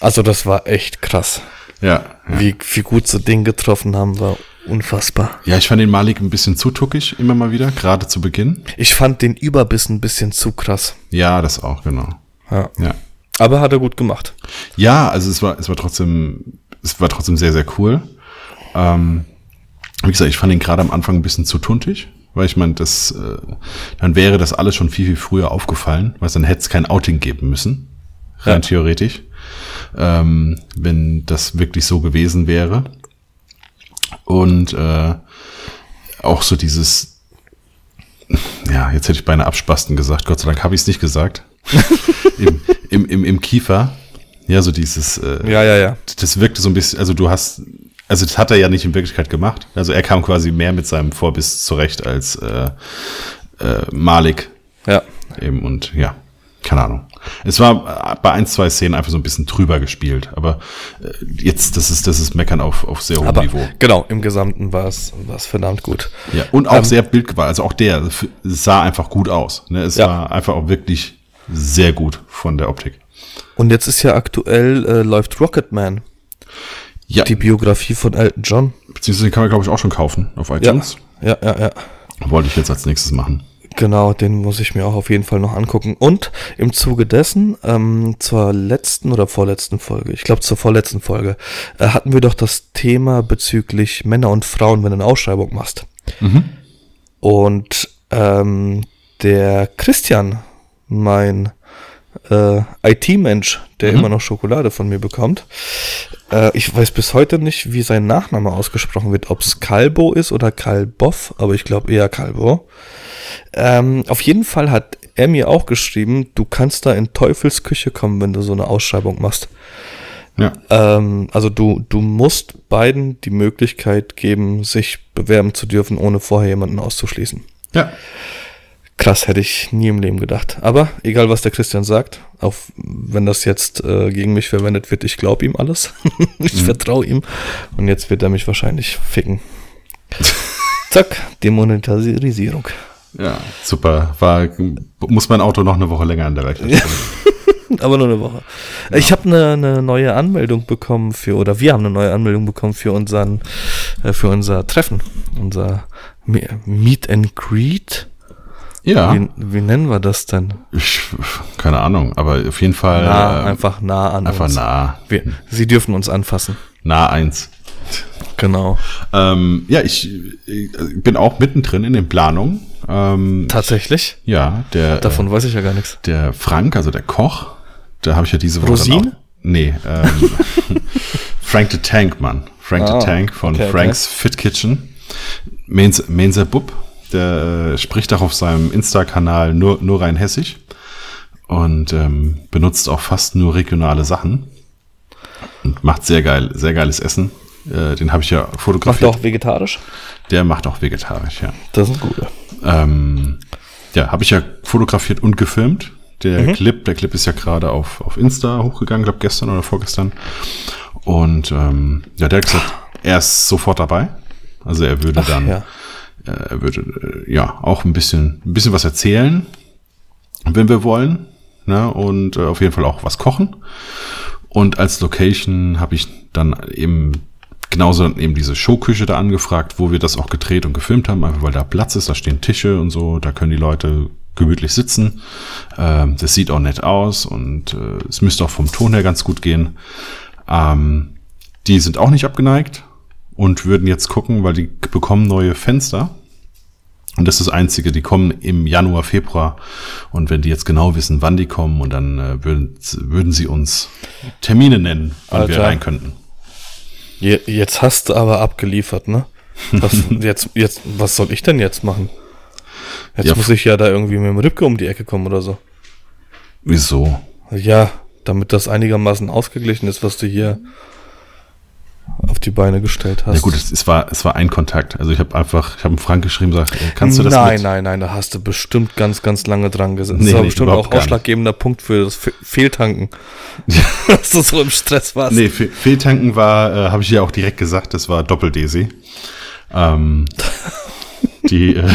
also das war echt krass. ja. Ja, Wie, wie gut sie den getroffen haben, war unfassbar. ja ich fand den Malik ein bisschen zu tuckig, immer mal wieder, gerade zu Beginn. Ich fand den Überbiss ein bisschen zu krass. Ja, das auch, genau. Ja. Ja. Aber hat er gut gemacht. Ja, also es war, es war trotzdem, es war trotzdem sehr, sehr cool. Ähm, wie gesagt, ich fand ihn gerade am Anfang ein bisschen zu tuntig, weil ich meine, das, äh, dann wäre das alles schon viel, viel früher aufgefallen, weil dann hätte es kein Outing geben müssen, rein Ja. theoretisch, ähm, wenn das wirklich so gewesen wäre. Und äh, auch so dieses, ja, jetzt hätte ich beinahe Abspasten gesagt, Gott sei Dank habe ich es nicht gesagt. Im, im, im, Im Kiefer, ja, so dieses, äh, Ja, ja, ja. das wirkte so ein bisschen, also du hast, also das hat er ja nicht in Wirklichkeit gemacht. Also er kam quasi mehr mit seinem Vorbiss zurecht als äh, äh, Malik Ja. eben und ja, keine Ahnung. Es war bei ein, zwei Szenen einfach so ein bisschen drüber gespielt, aber äh, jetzt, das ist, das ist Meckern auf, auf sehr hohem Aber Niveau. genau, im Gesamten war es verdammt gut. Ja, und auch Ähm, sehr bildgewalt. Also auch der sah einfach gut aus. Ne? Es Ja. war einfach auch wirklich sehr gut von der Optik. Und jetzt ist ja aktuell äh, läuft Rocketman, Ja, die Biografie von Elton John. beziehungsweise den kann man, glaube ich, auch schon kaufen auf iTunes. Ja, ja, ja. Wollte ich jetzt als nächstes machen. Genau, den muss ich mir auch auf jeden Fall noch angucken. Und im Zuge dessen, ähm, zur letzten oder vorletzten Folge, ich glaube zur vorletzten Folge, äh, hatten wir doch das Thema bezüglich Männer und Frauen, wenn du eine Ausschreibung machst. Und ähm, der Christian, mein äh, IT-Mensch, der immer noch Schokolade von mir bekommt, äh, ich weiß bis heute nicht, wie sein Nachname ausgesprochen wird, ob es Kalbo ist oder Kalboff, aber ich glaube eher Kalbo. Ähm, auf jeden Fall hat er mir auch geschrieben, du kannst da in Teufelsküche kommen, wenn du so eine Ausschreibung machst. Ja. Ähm, also du, du musst beiden die Möglichkeit geben, sich bewerben zu dürfen, ohne vorher jemanden auszuschließen. Ja. Krass, hätte ich nie im Leben gedacht. Aber egal, was der Christian sagt, auch wenn das jetzt äh, gegen mich verwendet wird, ich glaube ihm alles. ich vertraue ihm. Und jetzt wird er mich wahrscheinlich ficken. Zack, Demonetarisierung. Ja, super. War, muss mein Auto noch eine Woche länger an der Werkstatt. Aber nur eine Woche. Ich habe eine, eine neue Anmeldung bekommen für, oder wir haben eine neue Anmeldung bekommen für unseren, äh, für unser Treffen. Unser Me- Meet and Greet. Ja, Wie, wie nennen wir das denn? ich, keine Ahnung, aber auf jeden Fall Nah, äh, einfach nah an einfach uns. nah. Wir, Sie dürfen uns anfassen. Nah eins. Genau. Ähm, ja, ich, ich bin auch mittendrin in den Planungen. Ähm, Tatsächlich? ja, der, Davon weiß ich ja gar nichts. der Frank, also der Koch, da habe ich ja diese Woche. dann Rosin? Auch, nee, ähm, Frank the Tank, Mann. Frank Ah, the Tank von okay, okay. Frank's Fit Kitchen. Mainz, Mainzer Bub, der äh, spricht auch auf seinem Insta-Kanal nur, nur rein hessisch und ähm, benutzt auch fast nur regionale Sachen und macht sehr geil, sehr geiles Essen. Äh, den habe ich ja Macht er fotografiert. auch vegetarisch? Der macht auch vegetarisch, ja. Das ist guter. Ähm, ja, habe ich ja fotografiert und gefilmt. Der Mhm. Clip, der Clip ist ja gerade auf, auf Insta hochgegangen, glaube gestern oder vorgestern. Und ähm, ja, der hat gesagt, er ist sofort dabei. Also er würde dann, ja. Äh, er würde äh, ja auch ein bisschen, ein bisschen was erzählen, wenn wir wollen. Ne? Und äh, auf jeden Fall auch was kochen. Und als Location habe ich dann eben genauso dann eben diese Showküche da angefragt, wo wir das auch gedreht und gefilmt haben, einfach weil da Platz ist, da stehen Tische und so, da können die Leute gemütlich sitzen. Ähm, das sieht auch nett aus und äh, es müsste auch vom Ton her ganz gut gehen. Ähm, die sind auch nicht abgeneigt und würden jetzt gucken, weil die bekommen neue Fenster. Und das ist das Einzige, die kommen im Januar, Februar. Und wenn die jetzt genau wissen, wann die kommen, und dann äh, würden, würden sie uns Termine nennen, wann wir Alter. rein könnten. Je, jetzt hast du aber abgeliefert, ne? Was, jetzt, jetzt, was soll ich denn jetzt machen? Jetzt Ja, muss ich ja da irgendwie mit dem Ripke um die Ecke kommen oder so. Wieso? Ja, damit das einigermaßen ausgeglichen ist, was du hier auf die Beine gestellt hast. Ja gut, es, es, war, es war ein Kontakt. Also ich habe einfach, ich habe Frank geschrieben, gesagt, äh, kannst du das nein, mit? nein, nein, da hast du bestimmt ganz, ganz lange dran gesessen. Nee, das war nee, bestimmt auch ausschlaggebender Punkt für das Fe Fehltanken. Dass du so im Stress warst. Nee, Fe Fehltanken war, äh, habe ich ja auch direkt gesagt, das war Doppel-Desi. Ähm, die, äh,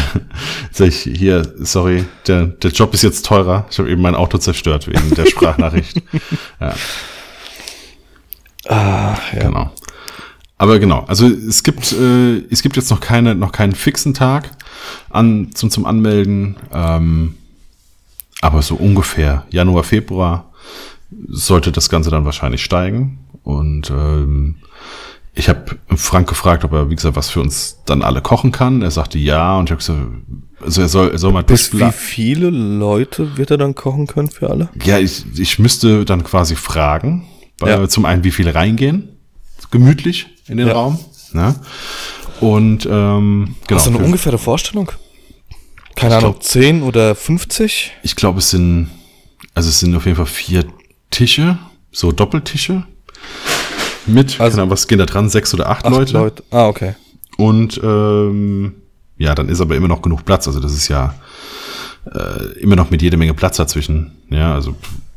sag ich, hier, sorry, der, der Job ist jetzt teurer. Ich habe eben mein Auto zerstört wegen der Sprachnachricht. ja, Ah, ja. genau. Aber genau, also es gibt, äh, es gibt jetzt noch keine, noch keinen fixen Tag an, zum, zum Anmelden. Ähm, aber so ungefähr Januar, Februar sollte das Ganze dann wahrscheinlich steigen. Und ähm, ich habe Frank gefragt, ob er, wie gesagt, was für uns dann alle kochen kann. Er sagte ja und ich habe gesagt, also er soll, er soll mal Bis wie viele Leute wird er dann kochen können für alle? Ja, ich, ich müsste dann quasi fragen, weil Ja. zum einen, wie viele reingehen, gemütlich in den Ja. Raum. Ne? Und ähm, genau. Hast du eine ungefähre Vorstellung? Keine Ich Ahnung, glaub- 10 oder 50? Ich glaube, es sind, also es sind auf jeden Fall vier Tische, so Doppeltische. Mit, Also- genau, was gehen da dran? Sechs oder acht, Acht Leute. Leute. Ah, okay. Und ähm, ja, dann ist aber immer noch genug Platz. Also das ist ja äh, immer noch mit jede Menge Platz dazwischen. Ja, also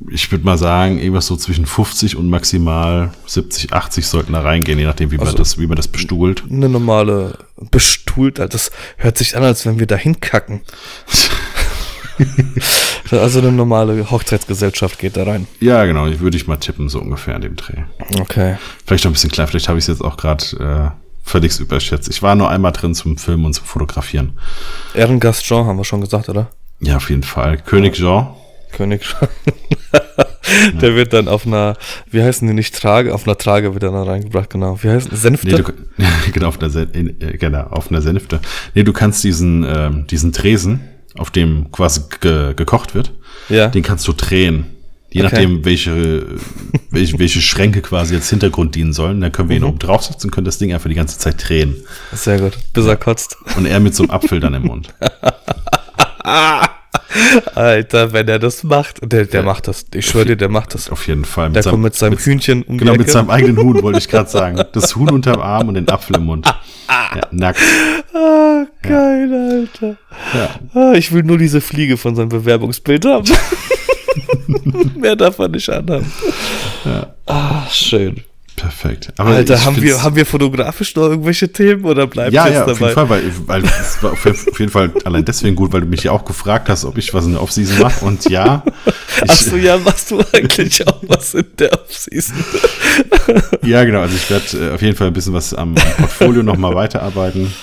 ich würde mal sagen, irgendwas so zwischen 50 und maximal 70, 80 sollten da reingehen, je nachdem, wie man Also- das, wie man das bestuhlt. Eine normale bestuhlt, das hört sich an, als wenn wir da hinkacken. also eine normale Hochzeitsgesellschaft geht da rein. Ja, genau, ich würde ich mal tippen, so ungefähr an dem Dreh. Okay. Vielleicht noch ein bisschen klein, vielleicht habe ich es jetzt auch gerade äh, völlig überschätzt. Ich war nur einmal drin zum Filmen und zum Fotografieren. Ehrengast Jean haben wir schon gesagt, oder? Ja, auf jeden Fall. König Jean. König Jean. Der wird dann auf einer, wie heißen die nicht, Trage, auf einer Trage wird er dann reingebracht, genau. Wie heißen Senfte? Nee, du, genau, auf einer, Sen äh, genau, auf einer Senfte. Nee, du kannst diesen, ähm, diesen Tresen, auf dem quasi ge gekocht wird, ja. den kannst du drehen. Je Okay. nachdem, welche, welche, welche Schränke quasi als Hintergrund dienen sollen. Dann können wir ihn Mhm. oben draufsetzen und können das Ding einfach die ganze Zeit drehen. Sehr gut. Bis er kotzt. Und er mit so einem Apfel dann im Mund. Alter, wenn er das macht, der, der Ja. macht das. Ich schwöre dir, der macht das. Auf jeden Fall. Der kommt mit seinem Hühnchen um Genau, mit seinem eigenen Huhn, wollte ich gerade sagen. Das Huhn unterm Arm und den Apfel im Mund. Ja, nackt. Ah, geil, Alter. Ja. Ah, ich will nur diese Fliege von seinem Bewerbungsbild haben. Mehr darf er nicht anhaben. Ah, schön. Perfekt. Aber Alter, haben wir, haben wir fotografisch noch irgendwelche Themen oder bleibt ja, jetzt ja, auf dabei? jeden Fall, weil, weil es war auf auf jeden Fall allein deswegen gut, weil du mich ja auch gefragt hast, ob ich was in der Offseason mache. Und ja, Achso, ja, machst du eigentlich auch was in der Offseason? ja, genau. Also ich werde äh, auf jeden Fall ein bisschen was am, Portfolio nochmal weiterarbeiten.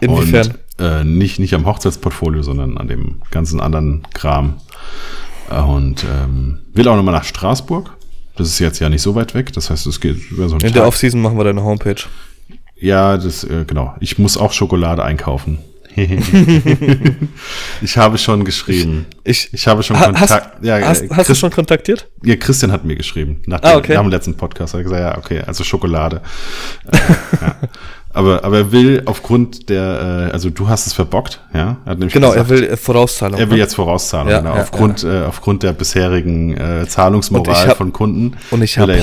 Inwiefern? Und, äh, nicht, nicht am Hochzeitsportfolio, sondern an dem ganzen anderen Kram. Und ähm, will auch nochmal nach Straßburg. Das ist jetzt ja nicht so weit weg. Das heißt, es geht über so einen In der Offseason machen wir deine Homepage. Ja, das, äh, genau. Ich muss auch Schokolade einkaufen. ich habe schon geschrieben. Ich, Ich habe schon Ha- hast, Kontakt. ja, hast, äh, hast du Chris- schon kontaktiert? ja, Christian hat mir geschrieben. Nach, Ah, dem, okay. nach dem letzten Podcast hat er gesagt, ja, okay, also Schokolade. äh, ja. Aber, aber er will aufgrund der, äh, also du hast es verbockt, ja? Er Genau, gesagt, er will äh, Vorauszahlung. er will ne? jetzt Vorauszahlung, Ja, genau. ja, aufgrund, Äh, aufgrund der bisherigen äh, Zahlungsmoral hab- von Kunden Und ich habe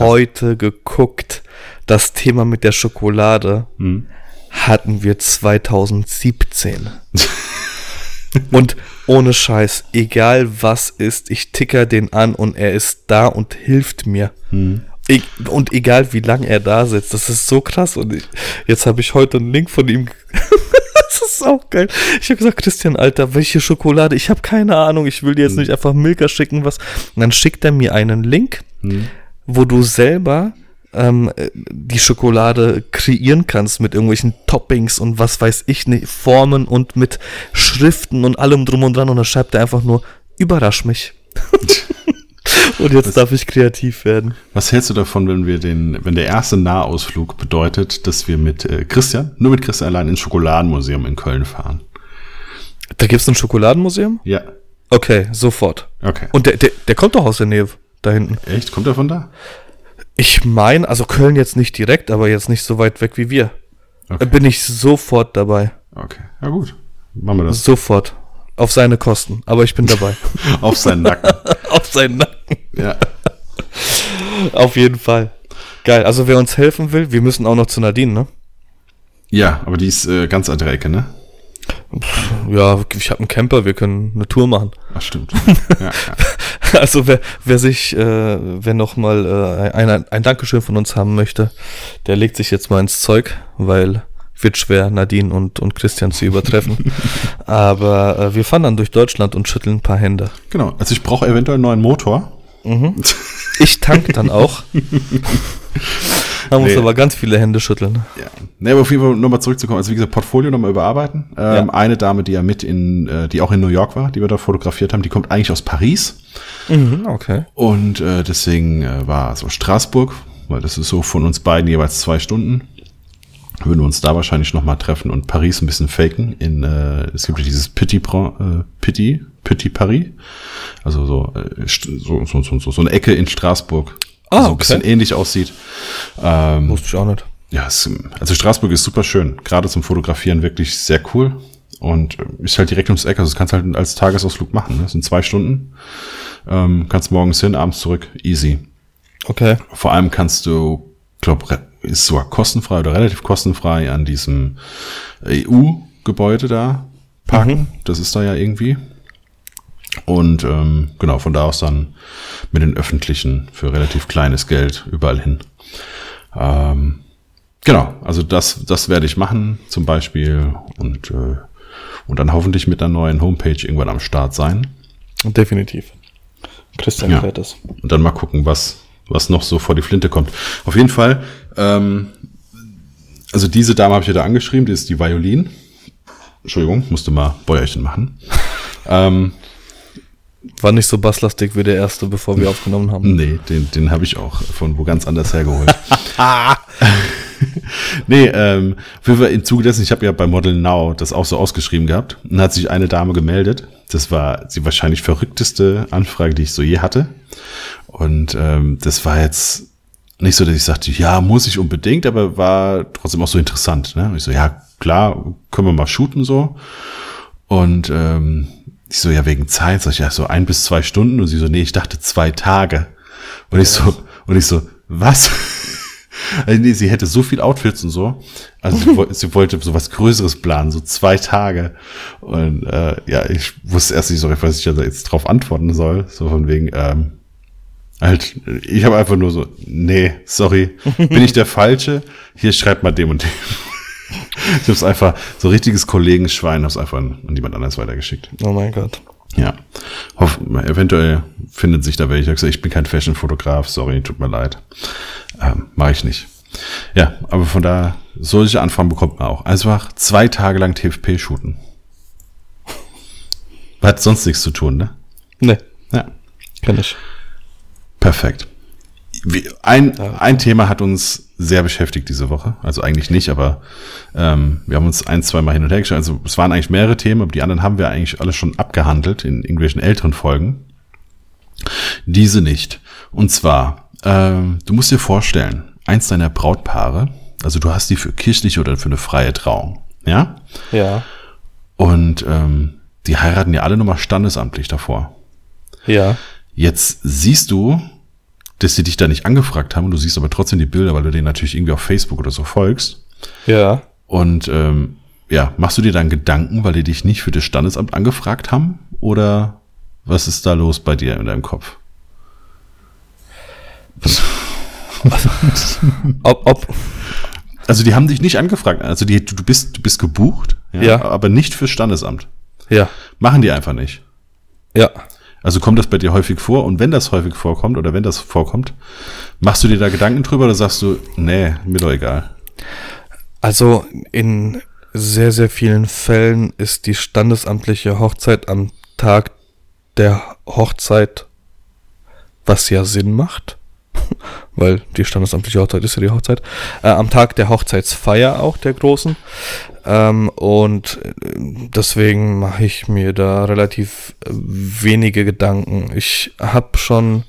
heute geguckt, das Thema mit der Schokolade Hm. hatten wir 2017. und ohne Scheiß, egal was ist, ich ticker den an und er ist da und hilft mir. Hm. E und egal wie lange er da sitzt, das ist so krass. Und ich, jetzt habe ich heute einen Link von ihm. das ist auch geil. Ich habe gesagt, Christian, Alter, welche Schokolade? Ich habe keine Ahnung. Ich will dir jetzt nicht einfach Milka schicken, was. Und dann schickt er mir einen Link, Hm. wo du selber ähm, äh, die Schokolade kreieren kannst mit irgendwelchen Toppings und was weiß ich nicht, Formen und mit Schriften und allem drum und dran. Und dann schreibt er einfach nur, überrasch mich. und jetzt darf ich kreativ werden. Was hältst du davon, wenn wir den, wenn der erste Nahausflug bedeutet, dass wir mit äh, Christian, nur mit Christian allein ins Schokoladenmuseum in Köln fahren? Da gibt's ein Schokoladenmuseum? Ja. Okay, sofort. Okay. Und der, der, der kommt doch aus der Nähe da hinten. Echt? Kommt er von da? Ich meine, also Köln jetzt nicht direkt, aber jetzt nicht so weit weg wie wir. Okay. Da bin ich sofort dabei. Okay. Ja gut. Machen wir das. Sofort. Auf seine Kosten. Aber ich bin dabei. Auf seinen Nacken. Auf seinen Nacken. Ja. Auf jeden Fall. Geil. Also wer uns helfen will, wir müssen auch noch zu Nadine, ne? Ja, aber die ist äh, ganz andere Ecke, ne? Ja, ich habe einen Camper, wir können eine Tour machen. Ach, stimmt. Ja, ja. Also wer, wer sich, äh, wer noch mal äh, ein, ein Dankeschön von uns haben möchte, der legt sich jetzt mal ins Zeug, weil wird schwer, Nadine und, und Christian zu übertreffen. Aber äh, wir fahren dann durch Deutschland und schütteln ein paar Hände. Genau. Also ich brauche eventuell einen neuen Motor. Ich tank dann auch. Man muss Nee. aber ganz viele Hände schütteln. Ja. Ne, aber auf jeden Fall nochmal zurückzukommen. Also wie gesagt, Portfolio nochmal überarbeiten. Ähm, Ja. Eine Dame, die ja mit in, äh, die auch in New York war, die wir da fotografiert haben, die kommt eigentlich aus Paris. Mhm, okay. Und äh, deswegen äh, war so Straßburg, weil das ist so von uns beiden jeweils zwei Stunden. Würden wir uns da wahrscheinlich nochmal treffen und Paris ein bisschen faken. In, äh, es gibt ja dieses Petit, äh, Petit, Petit Paris. Also so, äh, so, so, so, so, so eine Ecke in Straßburg. Ah, so ein okay. bisschen ähnlich aussieht. Ähm, Wusste ich auch nicht. ja, es, also Straßburg ist super schön. Gerade zum Fotografieren wirklich sehr cool. Und äh, ist halt direkt ums Eck. Also das kannst du halt als Tagesausflug machen. Ne? Das sind zwei Stunden. Ähm, kannst morgens hin, abends zurück. Easy. Okay. Vor allem kannst du, glaube ist sogar kostenfrei oder relativ kostenfrei an diesem EU-Gebäude da parken. Mhm. Das ist da ja irgendwie. Und ähm, genau, von da aus dann mit den öffentlichen für relativ kleines Geld überall hin. Ähm, genau, also das, das werde ich machen zum Beispiel und, äh, und dann hoffentlich mit einer neuen Homepage irgendwann am Start sein. Definitiv. Christian ja. fährt das. Und dann mal gucken, was, was noch so vor die Flinte kommt. Auf jeden Fall, ähm, also diese Dame habe ich ja da angeschrieben, die ist die Violin. Entschuldigung, musste mal Bäuerchen machen. ähm, war nicht so basslastig wie der erste, bevor wir aufgenommen haben. Nee, den, den habe ich auch von wo ganz anders hergeholt. nee, ähm, für im Zuge dessen, ich habe ja bei Model Now das auch so ausgeschrieben gehabt. Und hat sich eine Dame gemeldet. Das war die wahrscheinlich verrückteste Anfrage, die ich so je hatte. Und ähm, das war jetzt nicht so, dass ich sagte, ja, muss ich unbedingt, aber war trotzdem auch so interessant. Ne? Ich so, ja, klar, können wir mal shooten so. Und ähm, ich so, ja, wegen Zeit, sag ich, ja, so ein bis zwei Stunden. Und sie so, nee, ich dachte zwei Tage. Und ich so, und ich so, was? Also nee, sie hätte so viel Outfits und so. Also sie, sie, wollte so was Größeres planen, so zwei Tage. Und äh, ja, ich wusste erst nicht so, was ich jetzt drauf antworten soll. So von wegen, ähm, halt, ich habe einfach nur so, nee, sorry, bin ich der Falsche? Hier schreibt mal dem und dem. ich habe es einfach, so richtiges Kollegenschwein, habe es einfach an, an jemand anderes weitergeschickt. Oh mein Gott. Ja. Hoff, eventuell findet sich da welche. Ich, bin kein Fashion-Fotograf, sorry, tut mir leid. Ähm, Mache ich nicht. Ja, aber von da, solche Anfragen bekommt man auch. Einfach zwei Tage lang TFP shooten. Hat sonst nichts zu tun, ne? Ne. Ja. Kann ich. Perfekt. Ein, ein Thema hat uns sehr beschäftigt diese Woche. Also eigentlich nicht, aber ähm, wir haben uns ein, zwei Mal hin und her geschaut. Also es waren eigentlich mehrere Themen, aber die anderen haben wir eigentlich alle schon abgehandelt in irgendwelchen älteren Folgen. Diese nicht. Und zwar, ähm, du musst dir vorstellen, eins deiner Brautpaare, also du hast die für kirchliche oder für eine freie Trauung, ja? Ja. Und ähm, die heiraten ja alle nochmal standesamtlich davor. Ja. Jetzt siehst du, dass sie dich da nicht angefragt haben, du siehst aber trotzdem die Bilder, weil du denen natürlich irgendwie auf Facebook oder so folgst. Ja. Und ähm, ja, machst du dir dann Gedanken, weil die dich nicht für das Standesamt angefragt haben? Oder was ist da los bei dir in deinem Kopf? ob, ob. Also die haben dich nicht angefragt. Also die, du bist, du bist gebucht, ja, ja. aber nicht fürs Standesamt. Ja. Machen die einfach nicht. Ja. Also kommt das bei dir häufig vor? Und wenn das häufig vorkommt oder wenn das vorkommt, machst du dir da Gedanken drüber oder sagst du, nee, mir doch egal? Also in sehr, sehr vielen Fällen ist die standesamtliche Hochzeit am Tag der Hochzeit, was ja Sinn macht, weil die standesamtliche Hochzeit ist ja die Hochzeit, äh, am Tag der Hochzeitsfeier auch der großen. Ähm, und äh, deswegen mache ich mir da relativ äh, wenige Gedanken. Ich habe schon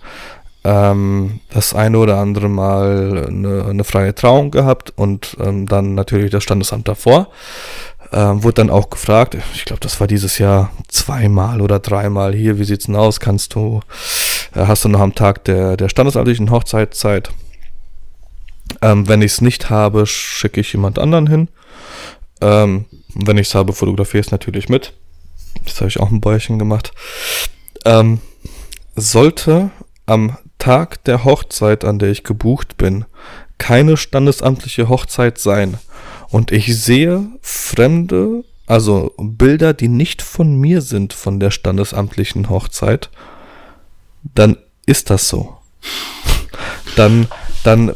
ähm, das eine oder andere Mal eine, eine freie Trauung gehabt und ähm, dann natürlich das Standesamt davor. Ähm, wurde dann auch gefragt, ich glaube, das war dieses Jahr zweimal oder dreimal hier, wie sieht's denn aus? Kannst du, hast du noch am Tag der, der standesamtlichen Hochzeit Zeit? Ähm, wenn ich es nicht habe, schicke ich jemand anderen hin. Ähm, wenn ich es habe, fotografiere es natürlich mit. Das habe ich auch ein Bäuerchen gemacht. Ähm, sollte am Tag der Hochzeit, an der ich gebucht bin, keine standesamtliche Hochzeit sein und ich sehe fremde, also Bilder, die nicht von mir sind von der standesamtlichen Hochzeit, dann ist das so. dann dann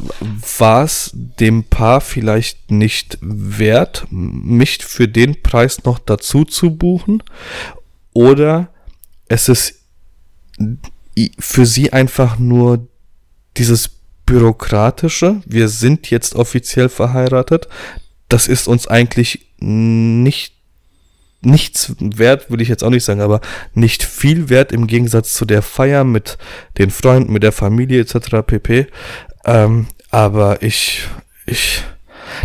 war es dem Paar vielleicht nicht wert, mich für den Preis noch dazu zu buchen. Oder es ist für sie einfach nur dieses bürokratische, wir sind jetzt offiziell verheiratet, das ist uns eigentlich nicht nichts wert, will ich jetzt auch nicht sagen, aber nicht viel wert im Gegensatz zu der Feier mit den Freunden, mit der Familie etc. pp. Ähm, aber ich, ich,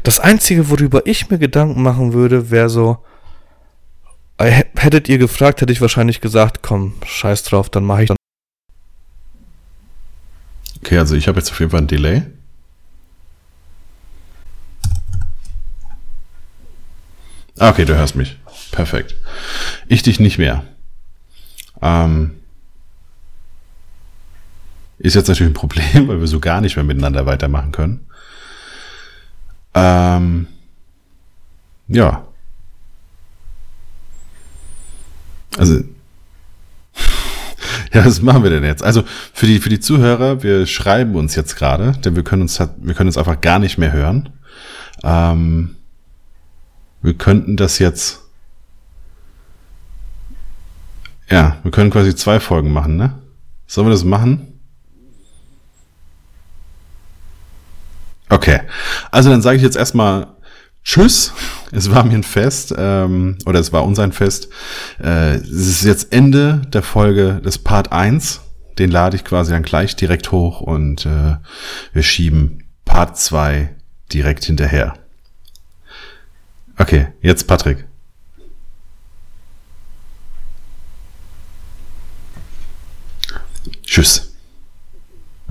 das Einzige, worüber ich mir Gedanken machen würde, wäre so, äh, hättet ihr gefragt, hätte ich wahrscheinlich gesagt, komm, scheiß drauf, dann mache ich dann. Okay, also ich habe jetzt auf jeden Fall ein Delay. Okay, du hörst mich. Perfekt. Ich dich nicht mehr. Ähm, ist jetzt natürlich ein Problem, weil wir so gar nicht mehr miteinander weitermachen können. Ähm, ja. Also, ja, was machen wir denn jetzt? Also für die, für die Zuhörer, wir schreiben uns jetzt gerade, denn wir können uns, wir können uns einfach gar nicht mehr hören. Ähm, wir könnten das jetzt. Ja, wir können quasi zwei Folgen machen, ne? Sollen wir das machen? Okay. Also dann sage ich jetzt erstmal Tschüss. Es war mir ein Fest, ähm, oder es war uns ein Fest. Äh, es ist jetzt Ende der Folge des Part 1. Den lade ich quasi dann gleich direkt hoch und äh, wir schieben Part 2 direkt hinterher. Okay, jetzt Patrick. Tschüss.